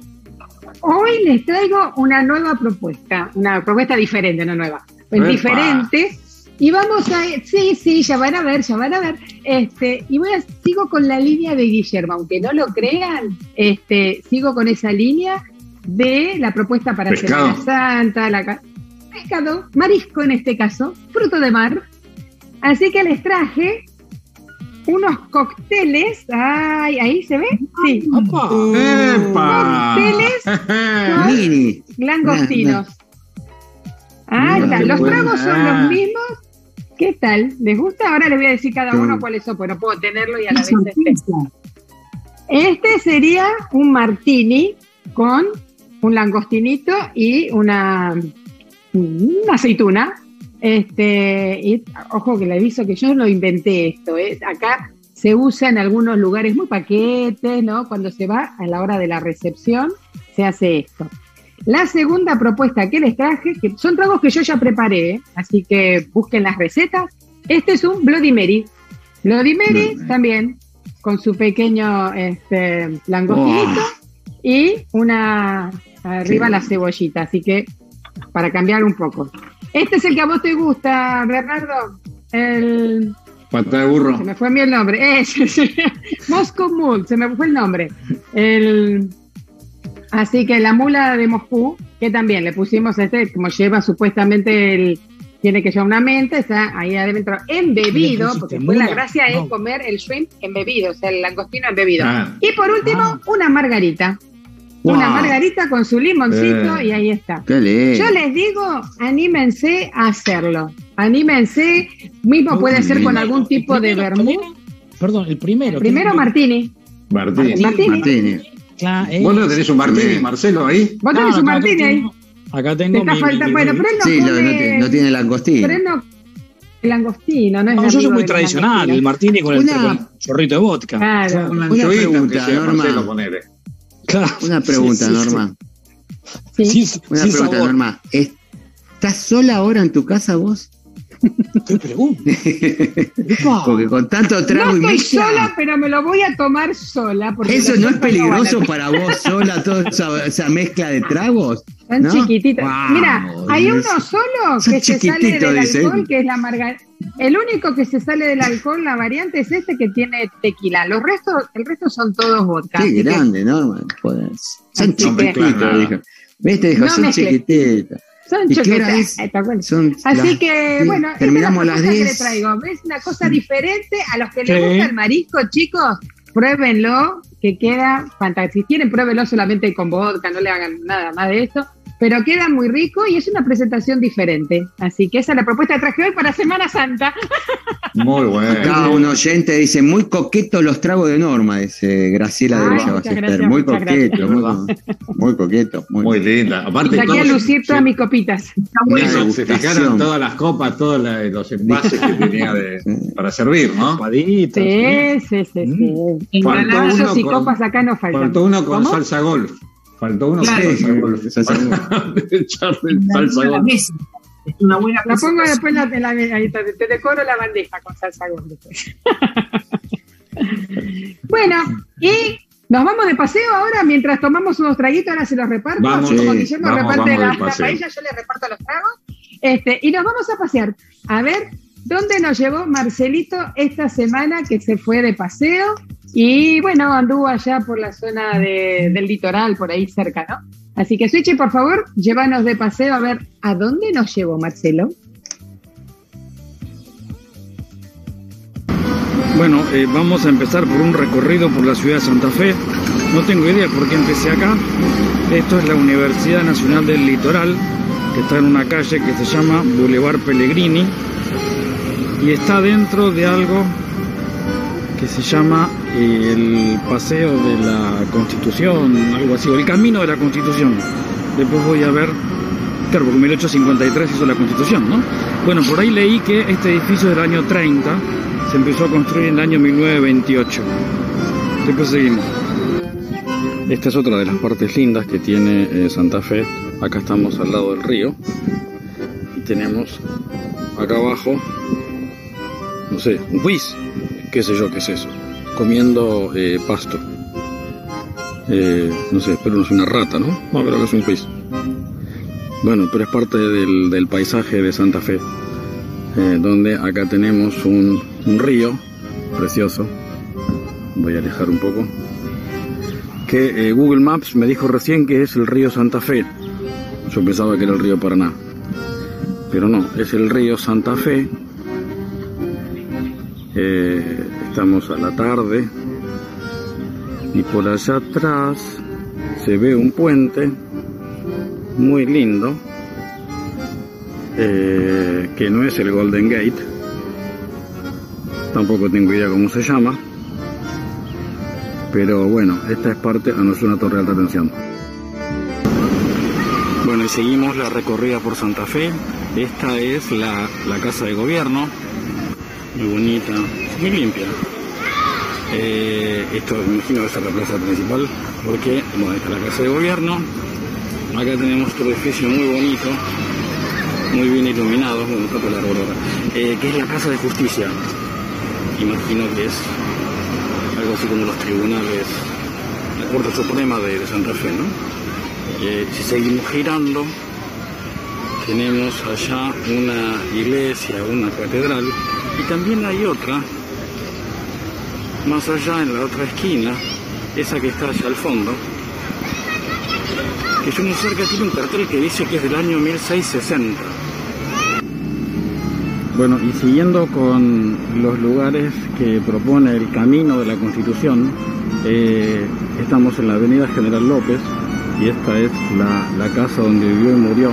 Hoy les traigo una nueva propuesta, una propuesta diferente, no nueva, pues diferente. Y vamos a, sí, sí, ya van a ver, ya van a ver. Este, y voy a, sigo con la línea de Guillermo, aunque no lo crean, este, sigo con esa línea de la propuesta para Semana Santa, la pescado, marisco en este caso, fruto de mar. Así que les traje unos cócteles. Ay, ahí se ve. Sí. Cócteles con langostinos. Ah, Los tragos son los mismos, ¿Qué tal? ¿Les gusta? Ahora les voy a decir cada uno cuáles son, pero puedo tenerlo y a la vez este. Este sería un martini con un langostinito y una, una aceituna. Este, y, ojo que le aviso que yo no inventé esto. ¿eh? Acá se usa en algunos lugares muy paquetes, ¿no? Cuando se va a la hora de la recepción, se hace esto. La segunda propuesta que les traje, que son tragos que yo ya preparé, ¿eh? así que busquen las recetas. Este es un Bloody Mary. Bloody Mary también, con su pequeño este, langostinito y una arriba la cebollita, así que para cambiar un poco. Este es el que a vos te gusta, Bernardo. El Pata de burro. Se me fue a mí el nombre. Moscow Mule, se me fue el nombre. El, así que la mula de Moscú, que también le pusimos este, como lleva supuestamente el. Tiene que llevar una mente, está ahí adentro embebido, porque fue la gracia es comer el shrimp embebido, o sea, el langostino embebido. Ah. Y por último, ah. una margarita. Una margarita con su limoncito eh. y ahí está. Yo les digo, anímense a hacerlo. Anímense, mismo puede ser con algún tipo de vermú. Perdón, el primero. primero Martini. Martini. Martini. Vos no tenés un Martini, Marcelo, ahí. Vos tenés un Martini ahí. Acá tengo mi, falta, bueno, pero él no sí, no, no, tiene langostino. Pero no, el langostino, no es no, yo soy muy tradicional, el martini con, el, chorrito de vodka. Claro. Una, pregunta, Norma. Claro. Una pregunta, Norma. Sí. Una pregunta, Norma. ¿Estás sola ahora en tu casa vos? ¿Qué pregunta? porque con tanto trago no estoy sola, pero me lo voy a tomar sola. ¿Eso no es peligroso para vos sola, toda esa, mezcla de tragos? Son chiquititos. Mira, hay uno solo que se sale del alcohol, que es la margarita. El único que se sale del alcohol, la variante es este que tiene tequila. Los restos, el resto son todos vodka. Qué grande, ¿no? Son chiquititos, ¿Viste? Dijo, son chiquititos. Son choquetas. Así que, bueno, terminamos las 10. Que traigo. ¿Ves? Una cosa diferente. A los que les gusta el marisco, chicos, pruébenlo, que queda fantástico. Si quieren, pruébenlo solamente con vodka, no le hagan nada más de eso pero queda muy rico y es una presentación diferente. Así que esa es la propuesta que traje hoy para Semana Santa. Muy bueno. Acá un oyente dice, muy coqueto los tragos de Norma, dice Graciela de Villa Ballester. Muy coqueto, muy, muy, coqueto. Muy, linda. Aparte, Saqué a lucir todas mis copitas. Se fijaron todas las copas, todos los envases que tenía de, para servir, ¿no? Sí, sí, sí. sí. Mm. Y copas acá no faltan. Faltó uno con salsa golf. Faltó uno claro. con salsa golf. Es una buena La pongo después la, la, ahí te, te, decoro la bandeja con salsa golf bueno, y nos vamos de paseo ahora mientras tomamos unos traguitos, ahora se los reparto. Vamos, como sí, Guillermo vamos, reparte vamos la, la paella, yo le reparto los tragos. Este, y nos vamos a pasear. A ver dónde nos llevó Marcelito esta semana que se fue de paseo y bueno, anduvo allá por la zona del litoral, por ahí cerca, ¿no? Así que Switchy, por favor, llévanos de paseo a ver a dónde nos llevó Marcelo. Bueno, eh, vamos a empezar por un recorrido por la ciudad de Santa Fe. No tengo idea por qué empecé acá. Esto es la Universidad Nacional del Litoral, que está en una calle que se llama Boulevard Pellegrini y está dentro de algo que se llama eh, el Paseo de la Constitución, algo así, o el Camino de la Constitución. Después voy a ver, claro, porque en 1853 hizo la Constitución, ¿no? Bueno, por ahí leí que este edificio del año 30 se empezó a construir en el año 1928. Después seguimos. Esta es otra de las partes lindas que tiene eh, Santa Fe. Acá estamos al lado del río y tenemos acá abajo, no sé, un quiz qué sé yo qué es eso, comiendo eh, pasto. Eh, no sé, espero no es una rata, ¿no? No, creo que es un pez. Bueno, pero es parte del, paisaje de Santa Fe, eh, donde acá tenemos un, un río precioso. Voy a alejar un poco. Que Google Maps me dijo recién que es el río Santa Fe. Yo pensaba que era el río Paraná. Pero no, es el río Santa Fe eh, estamos a la tarde y por allá atrás se ve un puente muy lindo eh, que no es el Golden Gate tampoco tengo idea cómo se llama. Pero bueno, esta es parte, no ser una torre de alta tensión. Bueno, y seguimos la recorrida por Santa Fe. Esta es la, casa de gobierno. Muy bonita, muy limpia. Eh, esto me imagino que es la plaza principal porque, bueno, esta es la casa de gobierno. Acá tenemos otro edificio muy bonito, muy bien iluminado, bueno, está la eh, que es la Casa de Justicia. Imagino que es algo así como los tribunales, la Corte Suprema de, Santa Fe, ¿no? Eh, si seguimos girando, tenemos allá una iglesia, una catedral, y también hay otra, más allá en la otra esquina, esa que está allá al fondo, que yo sé que tiene un cartel que dice que es del año 1660. Bueno, y siguiendo con los lugares que propone el camino de la Constitución, eh, estamos en la avenida General López y esta es la, la casa donde vivió y murió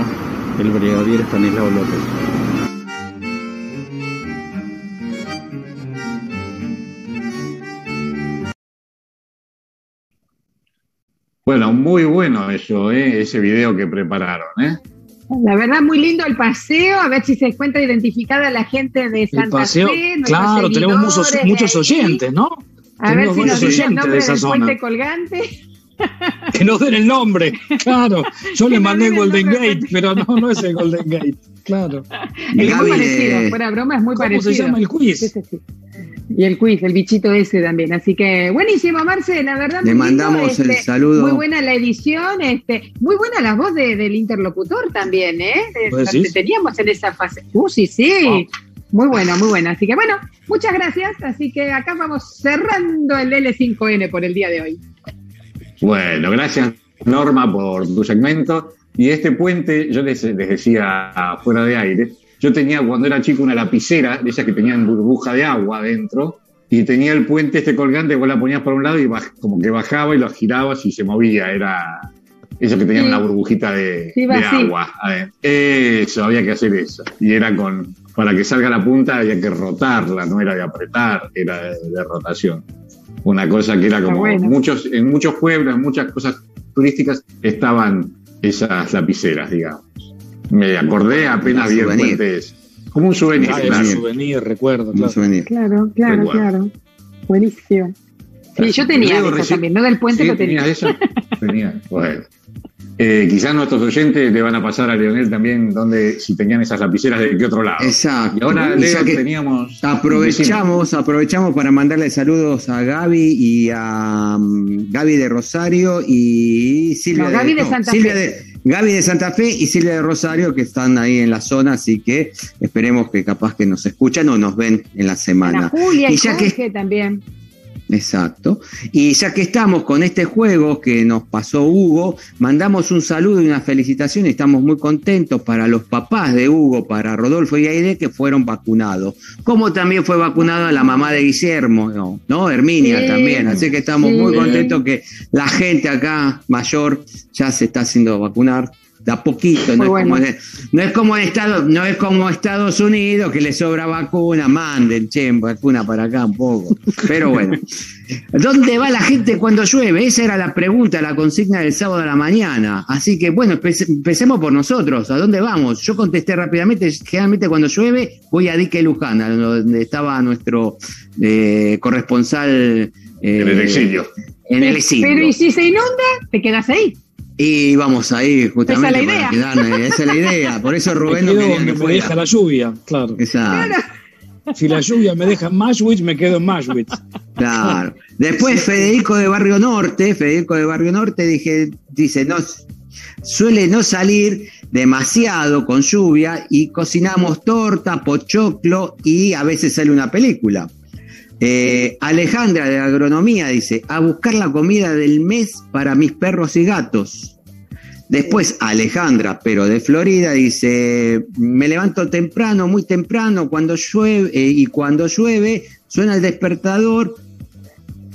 el brigadier Estanislao López. Bueno, muy bueno eso, ¿eh? ese video que prepararon. ¿eh? La verdad, muy lindo el paseo, a ver si se encuentra identificada la gente de Santa paseo, Fe. Claro, tenemos muchos, muchos oyentes, ¿no? A ver si nos oyentes el nombre de esa del zona. puente colgante. Que nos den el nombre, claro. Yo le mandé Golden Gate, pero no, no es el Golden Gate, claro. Es muy parecido, fuera broma, es muy ¿Cómo parecido. se llama el quiz? Sí, sí, sí. Y el quiz, el bichito ese también. Así que buenísimo, Marce, la verdad. Le mandamos el este, saludo. Muy buena la edición, este, muy buena la voz del interlocutor también, ¿eh? teníamos en esa fase. Uh, sí, sí. Muy buena, muy buena. Así que bueno, muchas gracias. Así que acá vamos cerrando el L5N por el día de hoy. Bueno, gracias Norma por tu segmento. Y este puente, yo les, les decía fuera de aire, yo tenía cuando era chico una lapicera, de esas que tenían burbuja de agua adentro, y tenía el puente este colgante, vos la ponías por un lado y como que bajaba y lo girabas y se movía. Era eso que tenía una burbujita de, agua. Eso, había que hacer eso. Y era con, para que salga la punta había que rotarla, no era de apretar, era de, rotación. Una cosa que era como muchos, en muchos pueblos, en muchas cosas turísticas estaban esas lapiceras, digamos. Me acordé apenas vi el puente Como un souvenir. Ah, claro. Un souvenir, recuerdo. Claro, souvenir. claro, claro, claro. Buenísimo. Sí, yo tenía eso también, no del puente lo tenía. eso? tenía, bueno. Eh, quizás nuestros oyentes le van a pasar a Leonel también donde si tenían esas lapiceras de qué otro lado. Exacto. Y ahora Leo, teníamos. Aprovechamos, aprovechamos para mandarle saludos a Gaby y a um, Gaby de Rosario y Silvia Gaby de, Santa Fe. Gaby de Santa Fe y Silvia de Rosario que están ahí en la zona, así que esperemos que capaz que nos escuchan o nos ven en la semana. Julia y, ya que también. Exacto. Y ya que estamos con este juego que nos pasó Hugo, mandamos un saludo y una felicitación. Estamos muy contentos para los papás de Hugo, para Rodolfo y Aide, que fueron vacunados. Como también fue vacunada la mamá de Guillermo, ¿no? Herminia también. Así que estamos muy contentos que la gente acá mayor ya se está haciendo vacunar de a poquito, no es, como, no es, como Estados, no es como Estados Unidos que le sobra vacuna, manden, che, vacuna para acá un poco. Pero bueno, ¿dónde va la gente cuando llueve? Esa era la pregunta, la consigna del sábado a la mañana. Así que bueno, empecemos por nosotros, ¿a dónde vamos? Yo contesté rápidamente, generalmente cuando llueve voy a Dique Lujana, donde estaba nuestro eh, corresponsal. Eh, en el exilio. En el exilio. Pero ¿y si se inunda? ¿Te quedas ahí? Y vamos ahí justamente esa es la idea. Quedarme, esa es la idea. Por eso Rubén me, quedo, que me deja la lluvia, claro. Exacto. Si la lluvia me deja en Mashwitz, me quedo en Mashwitz. Claro. Después Federico de Barrio Norte, Federico de Barrio Norte dije, dice, no, suele no salir demasiado con lluvia y cocinamos torta, pochoclo y a veces sale una película. Eh, Alejandra de Agronomía dice, a buscar la comida del mes para mis perros y gatos. Después Alejandra, pero de Florida, dice, me levanto temprano, muy temprano, cuando llueve, eh, y cuando llueve, suena el despertador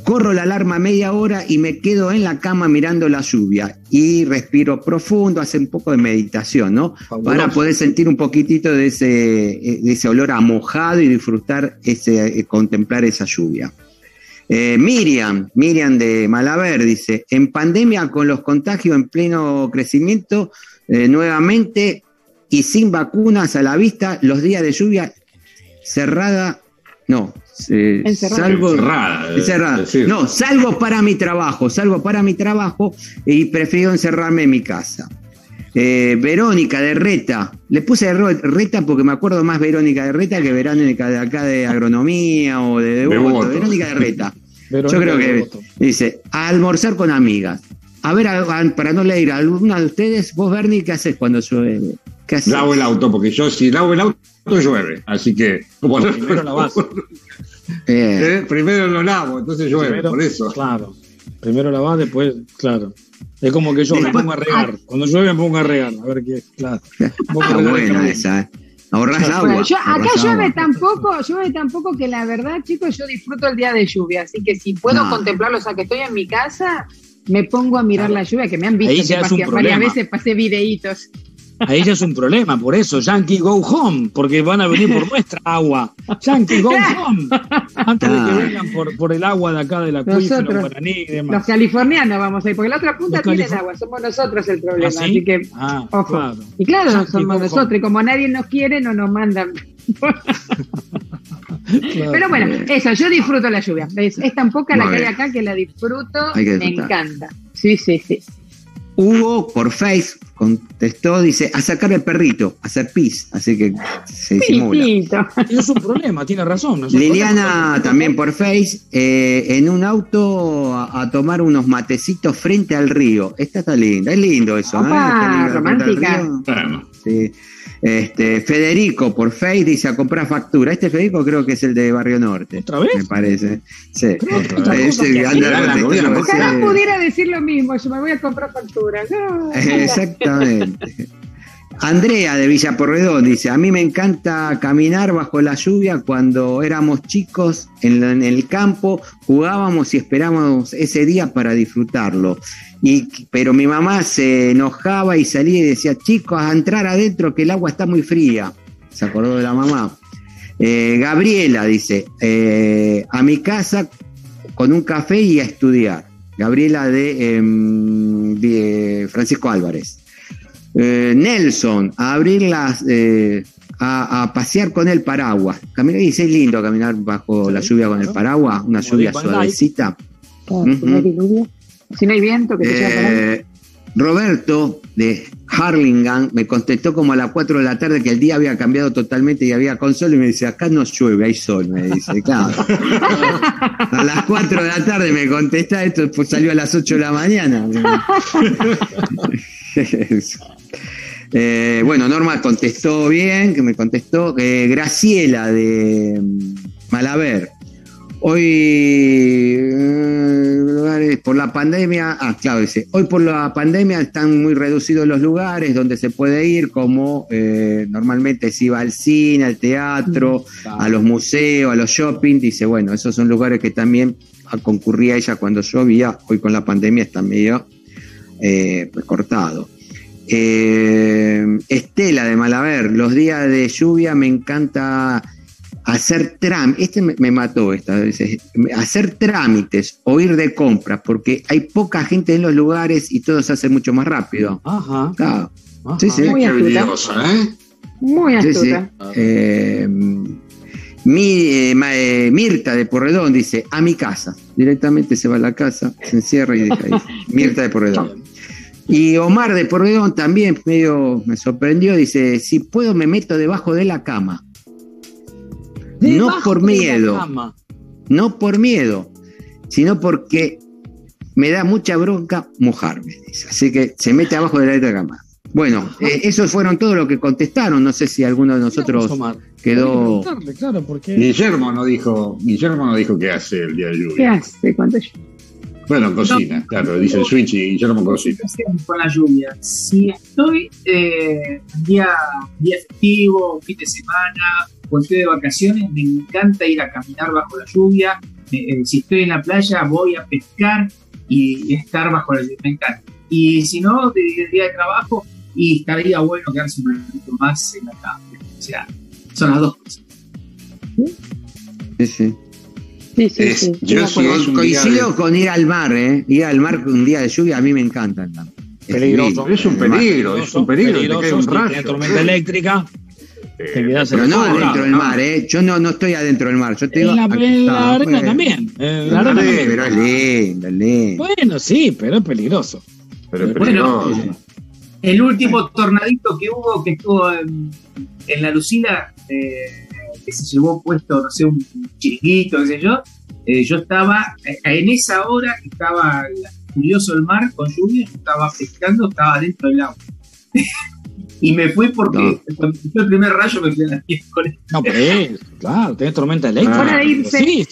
Corro la alarma media hora y me quedo en la cama mirando la lluvia y respiro profundo, hace un poco de meditación, ¿no? Para poder sentir un poquitito de ese, de ese olor a mojado y disfrutar, ese, eh, contemplar esa lluvia. Eh, Miriam, Miriam de Malaver dice, en pandemia con los contagios en pleno crecimiento, eh, nuevamente y sin vacunas a la vista, los días de lluvia cerrada, no, eh, salgo, encerrada, no, salgo para mi trabajo, salgo para mi trabajo y prefiero encerrarme en mi casa. Verónica de Reta, le puse Reta porque me acuerdo más Verónica de Reta que Verónica de acá de agronomía o de, Verónica de Reta. Yo creo que dice, a almorzar con amigas. A ver, para no leer, ¿alguna de ustedes, vos, Bernie, qué haces cuando llueve? ¿Qué Lavo el auto, porque yo si lavo el auto llueve. Así que. primero lavas. ¿Eh? Primero lo lavo, entonces llueve, por eso. Claro. Primero lavas, después, claro. Es como que yo me pongo a regar. Cuando llueve me pongo a regar. A ver qué. Claro. Está buena esa, ¿eh? Ahorras agua. acá llueve tampoco, llueve tampoco que la verdad, chicos, yo disfruto el día de lluvia, así que si puedo contemplarlo, o sea, que estoy en mi casa, me pongo a mirar la lluvia, que me han visto que varias veces pasé videitos. Ahí ya es un problema, por eso, Yankee Go Home, porque van a venir por nuestra agua. Yankee Go Home. Antes de que vengan por, por el agua de acá de la Nosotros, Guaraní y demás. Los californianos vamos a ir, porque la otra punta tiene agua, somos nosotros el problema. ¿Ah, así que, ah, ojo. Y claro, somos nosotros, y como nadie nos quiere, no nos mandan. Pero bueno, eso, yo disfruto la lluvia. Es, tan poca la que hay acá que la disfruto, me encanta. Sí, sí, sí. Hugo por Face contestó, dice, a sacar el perrito, a hacer pis, así que se disimula. Es un problema, tiene razón. Liliana también por Face, eh, en un auto a, tomar unos matecitos frente al río. Esta está linda, es lindo eso. ¿eh? romántica. Sí. Este, Federico por Face dice a comprar factura. Este Federico creo que es el de Barrio Norte. ¿Otra vez? Me parece. Sí. Ojalá pudiera decir lo mismo. Yo me voy a comprar factura. Exactamente. Andrea de Villa Porredón dice, a mí me encanta caminar bajo la lluvia cuando éramos chicos en, el campo, jugábamos y esperábamos ese día para disfrutarlo. Y, pero mi mamá se enojaba y salía y decía, chicos, a entrar adentro que el agua está muy fría. Se acordó de la mamá. Eh, Gabriela dice, eh, a mi casa con un café y a estudiar. Gabriela de em, Francisco Álvarez. Eh, Nelson, a abrir las, eh, a, pasear con el paraguas. Caminar, y es lindo caminar bajo la lluvia con el paraguas, una lluvia suavecita. Si no hay viento, que eh, Roberto de Harlingham me contestó como a las 4 de la tarde que el día había cambiado totalmente y había con sol y me dice, acá no llueve, hay sol, me dice, claro. a las 4 de la tarde me contesta, esto pues salió a las 8 de la mañana. Eh, bueno, Norma contestó bien, que me contestó. Eh, Graciela de mm, Malaver. Hoy, eh, por la pandemia, ah, claro, dice, hoy por la pandemia están muy reducidos los lugares donde se puede ir, como normalmente se iba al cine, al teatro, a los museos, a los shopping. Dice, bueno, esos son lugares que también concurría ella cuando llovía. Hoy con la pandemia está medio. Eh, Estela de Malaver, los días de lluvia me encanta hacer trámites, este me, mató esta vez, hacer trámites o ir de compras, porque hay poca gente en los lugares y todo se hace mucho más rápido. Ajá. Sí, sí. Muy astuta. ¿eh? Muy astuta. Eh, mi, Mirta de Porredón dice, a mi casa. Directamente se va a la casa, se encierra y deja ahí. Mirta de Porredón. Y Omar de Porredón también medio me sorprendió, dice, si puedo me meto debajo de la cama. No por miedo, no por miedo, sino porque me da mucha bronca mojarme. Así que se mete abajo de la cama. Bueno, eh, esos fueron todos los que contestaron. No sé si alguno de nosotros quedó. Guillermo no dijo, Guillermo no dijo qué hace el día de lluvia. ¿Qué hace? ¿Cuánto bueno, cocina, claro, dice el Switch y Guillermo cocina. Con la lluvia. Si estoy eh, día, día festivo, fin de semana, o estoy de vacaciones, me encanta ir a caminar bajo la lluvia, Eh, si estoy en la playa, voy a pescar y estar bajo el me encanta. Y si no, el día de trabajo, y estaría bueno quedarse un poquito más en la cama. O sea, son las dos cosas. Sí, sí. Sí, sí, sí. Yo coincido con ir al mar, ¿eh? Ir al mar un día de lluvia a mí me encanta. Peligroso. Es un peligro, es un peligro. te cae un rayo. tormenta eléctrica. Pero no adentro del mar, ¿eh? Yo no, no estoy adentro del mar. Yo estoy en la, la arena también. En la arena también. Pero es lindo, lindo. Bueno, sí, pero es peligroso. Pero es peligroso. Bueno, el último tornadito que hubo, que estuvo en, la Lucila, eh, que se llevó puesto, no sé, un chiquito, qué sé yo, eh, yo estaba, eh, en esa hora estaba curioso el mar con lluvia, yo estaba pescando, estaba dentro del agua. Y me fui porque cuando el primer rayo me fui a la miércoles. No, pero es, claro, tenés tormenta eléctrica. Hora de irse.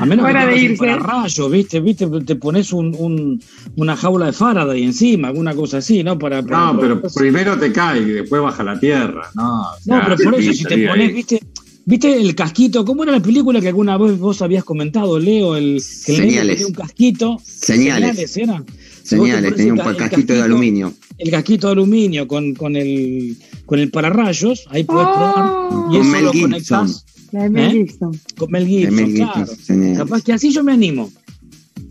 A menos que de irse. para rayos, ¿viste? ¿viste? Te pones un, un, una jaula de Faraday encima, alguna cosa así, ¿no? Para, no, pero primero te cae y después baja la tierra. No, no pero por eso, si te pones, ¿viste? ¿Viste el casquito? ¿Cómo era la película que alguna vez vos habías comentado, Leo? El, que Señales. tenía un casquito. Señales. Señales, ¿era? Señales, tenía un casquito, de aluminio. El casquito de aluminio con, con, el, con el pararrayos, ahí puedes oh. probar. Y eso Mel lo conectás. La de Mel ¿Eh? Gibson. Con Mel Gibson, claro. Capaz que así yo me animo.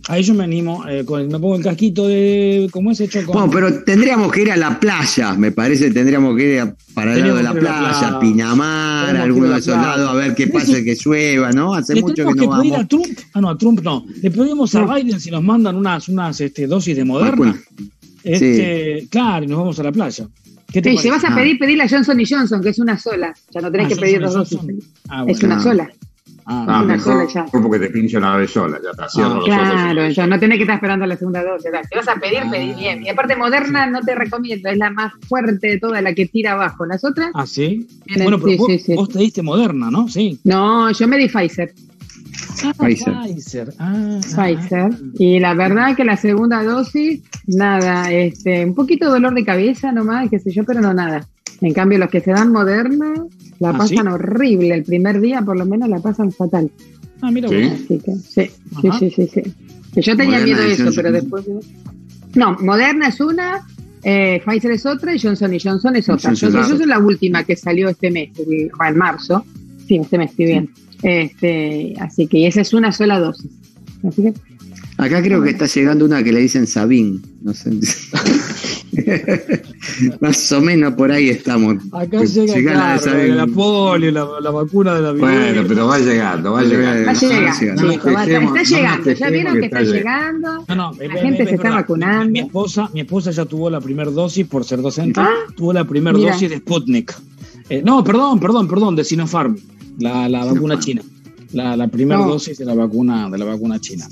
Ahí yo me animo, eh, me pongo el casquito de. ¿Cómo es hecho? Con... Bueno, pero tendríamos que ir a la playa, me parece. Tendríamos que ir para el lado de la playa, Pinamar, alguno de esos lados, a ver qué pasa, que llueva, ¿no? Hace mucho que no vamos. a Trump? Ah, no, a Trump no. Le pedimos a Biden si nos mandan unas, unas este, dosis de Moderna. Este, Claro, y nos vamos a la playa. ¿Qué te sí, si vas a pedir, pedir la Johnson y Johnson, que es una sola. Ya no tenés ah, que pedir dos dosis. Ah, es una sola. Ah, mejor, ya. porque te pincha una vez sola, ya está. Ah, claro, ya no tenés que estar esperando la segunda dosis. Si vas a pedir, ah. pedí bien. Y aparte, Moderna no te recomiendo, es la más fuerte de todas, la que tira abajo. Las otras. Ah, sí. bueno, pero vos, vos, te diste Moderna, ¿no? Sí. No, yo me di Pfizer. Ah, Pfizer. Pfizer. Ah, Pfizer. Y la verdad que la segunda dosis, nada, este, un poquito de dolor de cabeza nomás, qué sé yo, pero no nada. En cambio, los que se dan Moderna, la ¿Ah, pasan horrible. El primer día, por lo menos, la pasan fatal. Ah, mira, ¿Sí? sí, sí, sí, sí, yo tenía miedo de eso, pero después. No, Moderna es una, eh, Pfizer es otra y Johnson y Johnson es otra. Johnson, Johnson es la última que salió este mes, en marzo. Sí, este mes, estoy bien. Este, así que esa es una sola dosis. Así que Acá creo que está llegando una que le dicen Sabín. No sé. Más o menos por ahí estamos. Acá llega, claro, la, polio, la, vacuna de la viruela. Bueno, pero va llegando, va llegando. Va llegando, está llegando. Ya vieron que está llegando. No, no, la gente se está vacunando. Mi, esposa, mi esposa ya tuvo la primera dosis por ser docente. Ah, tuvo la primera dosis de Sputnik. Eh, no, perdón, perdón, perdón, de Sinopharm, la, la vacuna china. La, la primera dosis de la vacuna de la vacuna china.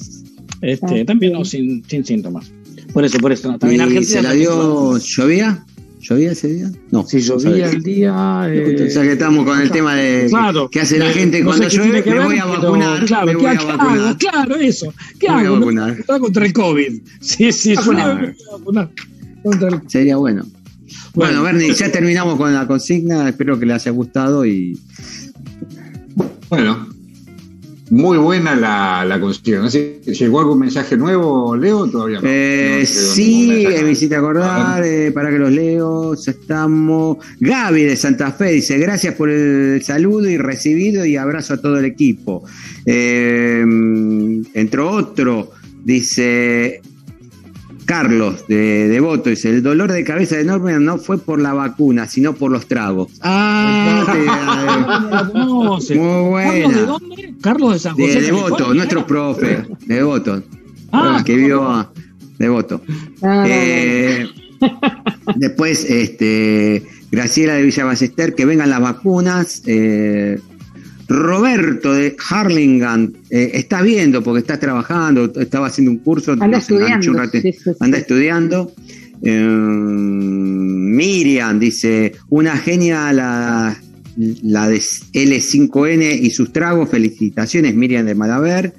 Este, también no, sin, sin síntomas. Por eso, por eso. También Argentina. ¿Se la dio? ¿Llovía? ¿Llovía ese día? No. Si llovía el día. Eh... O sea que estamos con el tema de claro, qué hace la gente cuando llueve. Me voy a vacunar. Claro, me voy a vacunar. claro, eso. ¿Qué hago? Voy a vacunar. contra el COVID. Sí, sí, suena. Sería bueno. Bueno, Bernie, ya terminamos con la consigna. Espero que les haya gustado y. Bueno, muy buena la, la consigna. ¿Llegó algún mensaje nuevo, Leo? Todavía no. Eh, sí, me hiciste acordar, eh, para que los leo. Ya estamos. Gaby de Santa Fe dice: Gracias por el saludo y recibido y abrazo a todo el equipo. Eh, entre otro, dice: Carlos de Devoto dice, el dolor de cabeza de Norman no fue por la vacuna, sino por los tragos. Ah, muy buena. ¿Carlos de dónde? Carlos de San José. De Devoto, nuestro profe, de Devoto. Ah, que vio a Devoto. Ah, eh, después, este, Graciela de Villa que vengan las vacunas. Eh, Roberto de Harlingham eh, está viendo porque está trabajando, estaba haciendo un curso. Anda estudiando. Anda estudiando. Eh, Miriam dice, una genia la, la de L5N y sus tragos. Felicitaciones, Miriam de Malaver.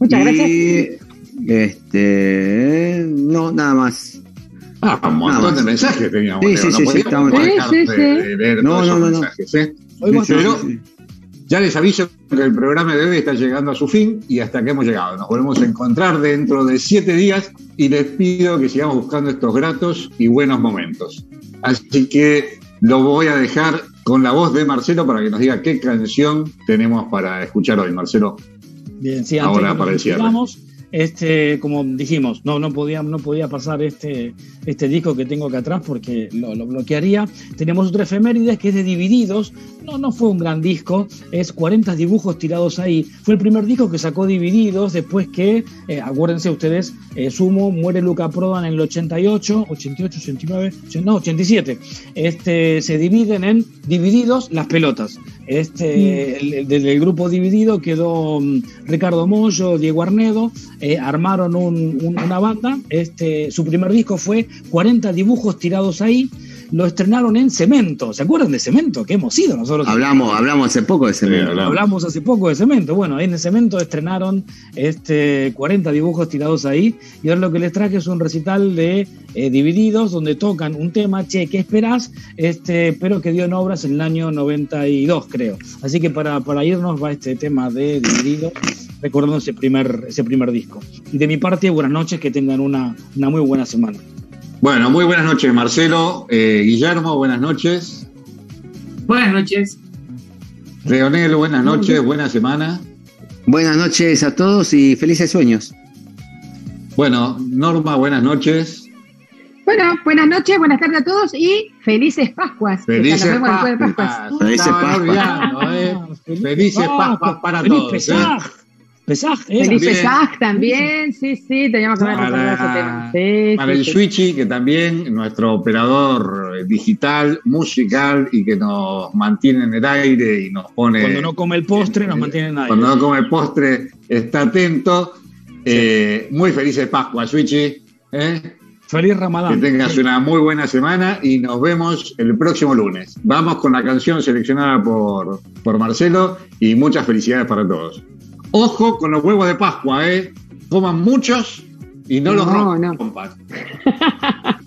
Muchas gracias. Este, no, nada más. Ah, un montón de mensajes teníamos. Sí, sí, sí, sí, sí, sí, No, no, no, no. Mensajes, ¿eh? Ya les aviso que el programa de hoy está llegando a su fin y hasta que hemos llegado. Nos volvemos a encontrar dentro de siete días y les pido que sigamos buscando estos gratos y buenos momentos. Así que lo voy a dejar con la voz de Marcelo para que nos diga qué canción tenemos para escuchar hoy, Marcelo. Bien, sí, antes Ahora para el cierre. Este, como dijimos, no, no, podía, no podía pasar este, este disco que tengo acá atrás porque lo, bloquearía. Tenemos otra efemérides que es de Divididos. No, no fue un gran disco, es 40 dibujos tirados ahí. Fue el primer disco que sacó Divididos después que, eh, acuérdense ustedes, eh, Sumo muere Luca Prodan en el 88, 88, 89, no, 87. Este, se dividen en Divididos las pelotas. Este, mm. del grupo dividido quedó mm, Ricardo Mollo, Diego Arnedo, eh, armaron una banda. Este, su primer disco fue 40 dibujos tirados ahí lo estrenaron en Cemento. ¿Se acuerdan de Cemento? Que hemos ido nosotros. Hablamos, hablamos hace poco de Cemento. hablamos. hace poco de Cemento. Bueno, en Cemento estrenaron este 40 dibujos tirados ahí. Y ahora lo que les traje es un recital de eh, Divididos, donde tocan un tema, che, ¿qué esperás? Este, pero que dio en obras en el año 92, creo. Así que para, para irnos va este tema de Divididos recordando ese primer, ese primer disco. Y de mi parte, buenas noches, que tengan una, una muy buena semana. Bueno, muy buenas noches, Marcelo. Eh, Guillermo, buenas noches. Buenas noches. Leonel, buenas noches, buena semana. Buenas noches a todos y felices sueños. Bueno, Norma, buenas noches. Bueno, buenas noches, buenas tardes a todos y felices Pascuas. Felices Pascuas. Felices Pascuas. Felices Pascuas para todos. Pesaj, ¿eh? Feliz Pesaj también, sí, sí, teníamos que para, ese tema. Sí, para el Switchy, que también, nuestro operador digital, musical y que nos mantiene en el aire y nos pone. Cuando no come el postre, nos mantiene en el aire. Cuando no come el postre, está atento. Eh, muy feliz de Pascua, Switchy. ¿eh? Feliz Ramadán. Que tengas una muy buena semana y nos vemos el próximo lunes. Vamos con la canción seleccionada por, por Marcelo y muchas felicidades para todos. Ojo con los huevos de Pascua, ¿eh? Coman muchos y no, los rompan. No.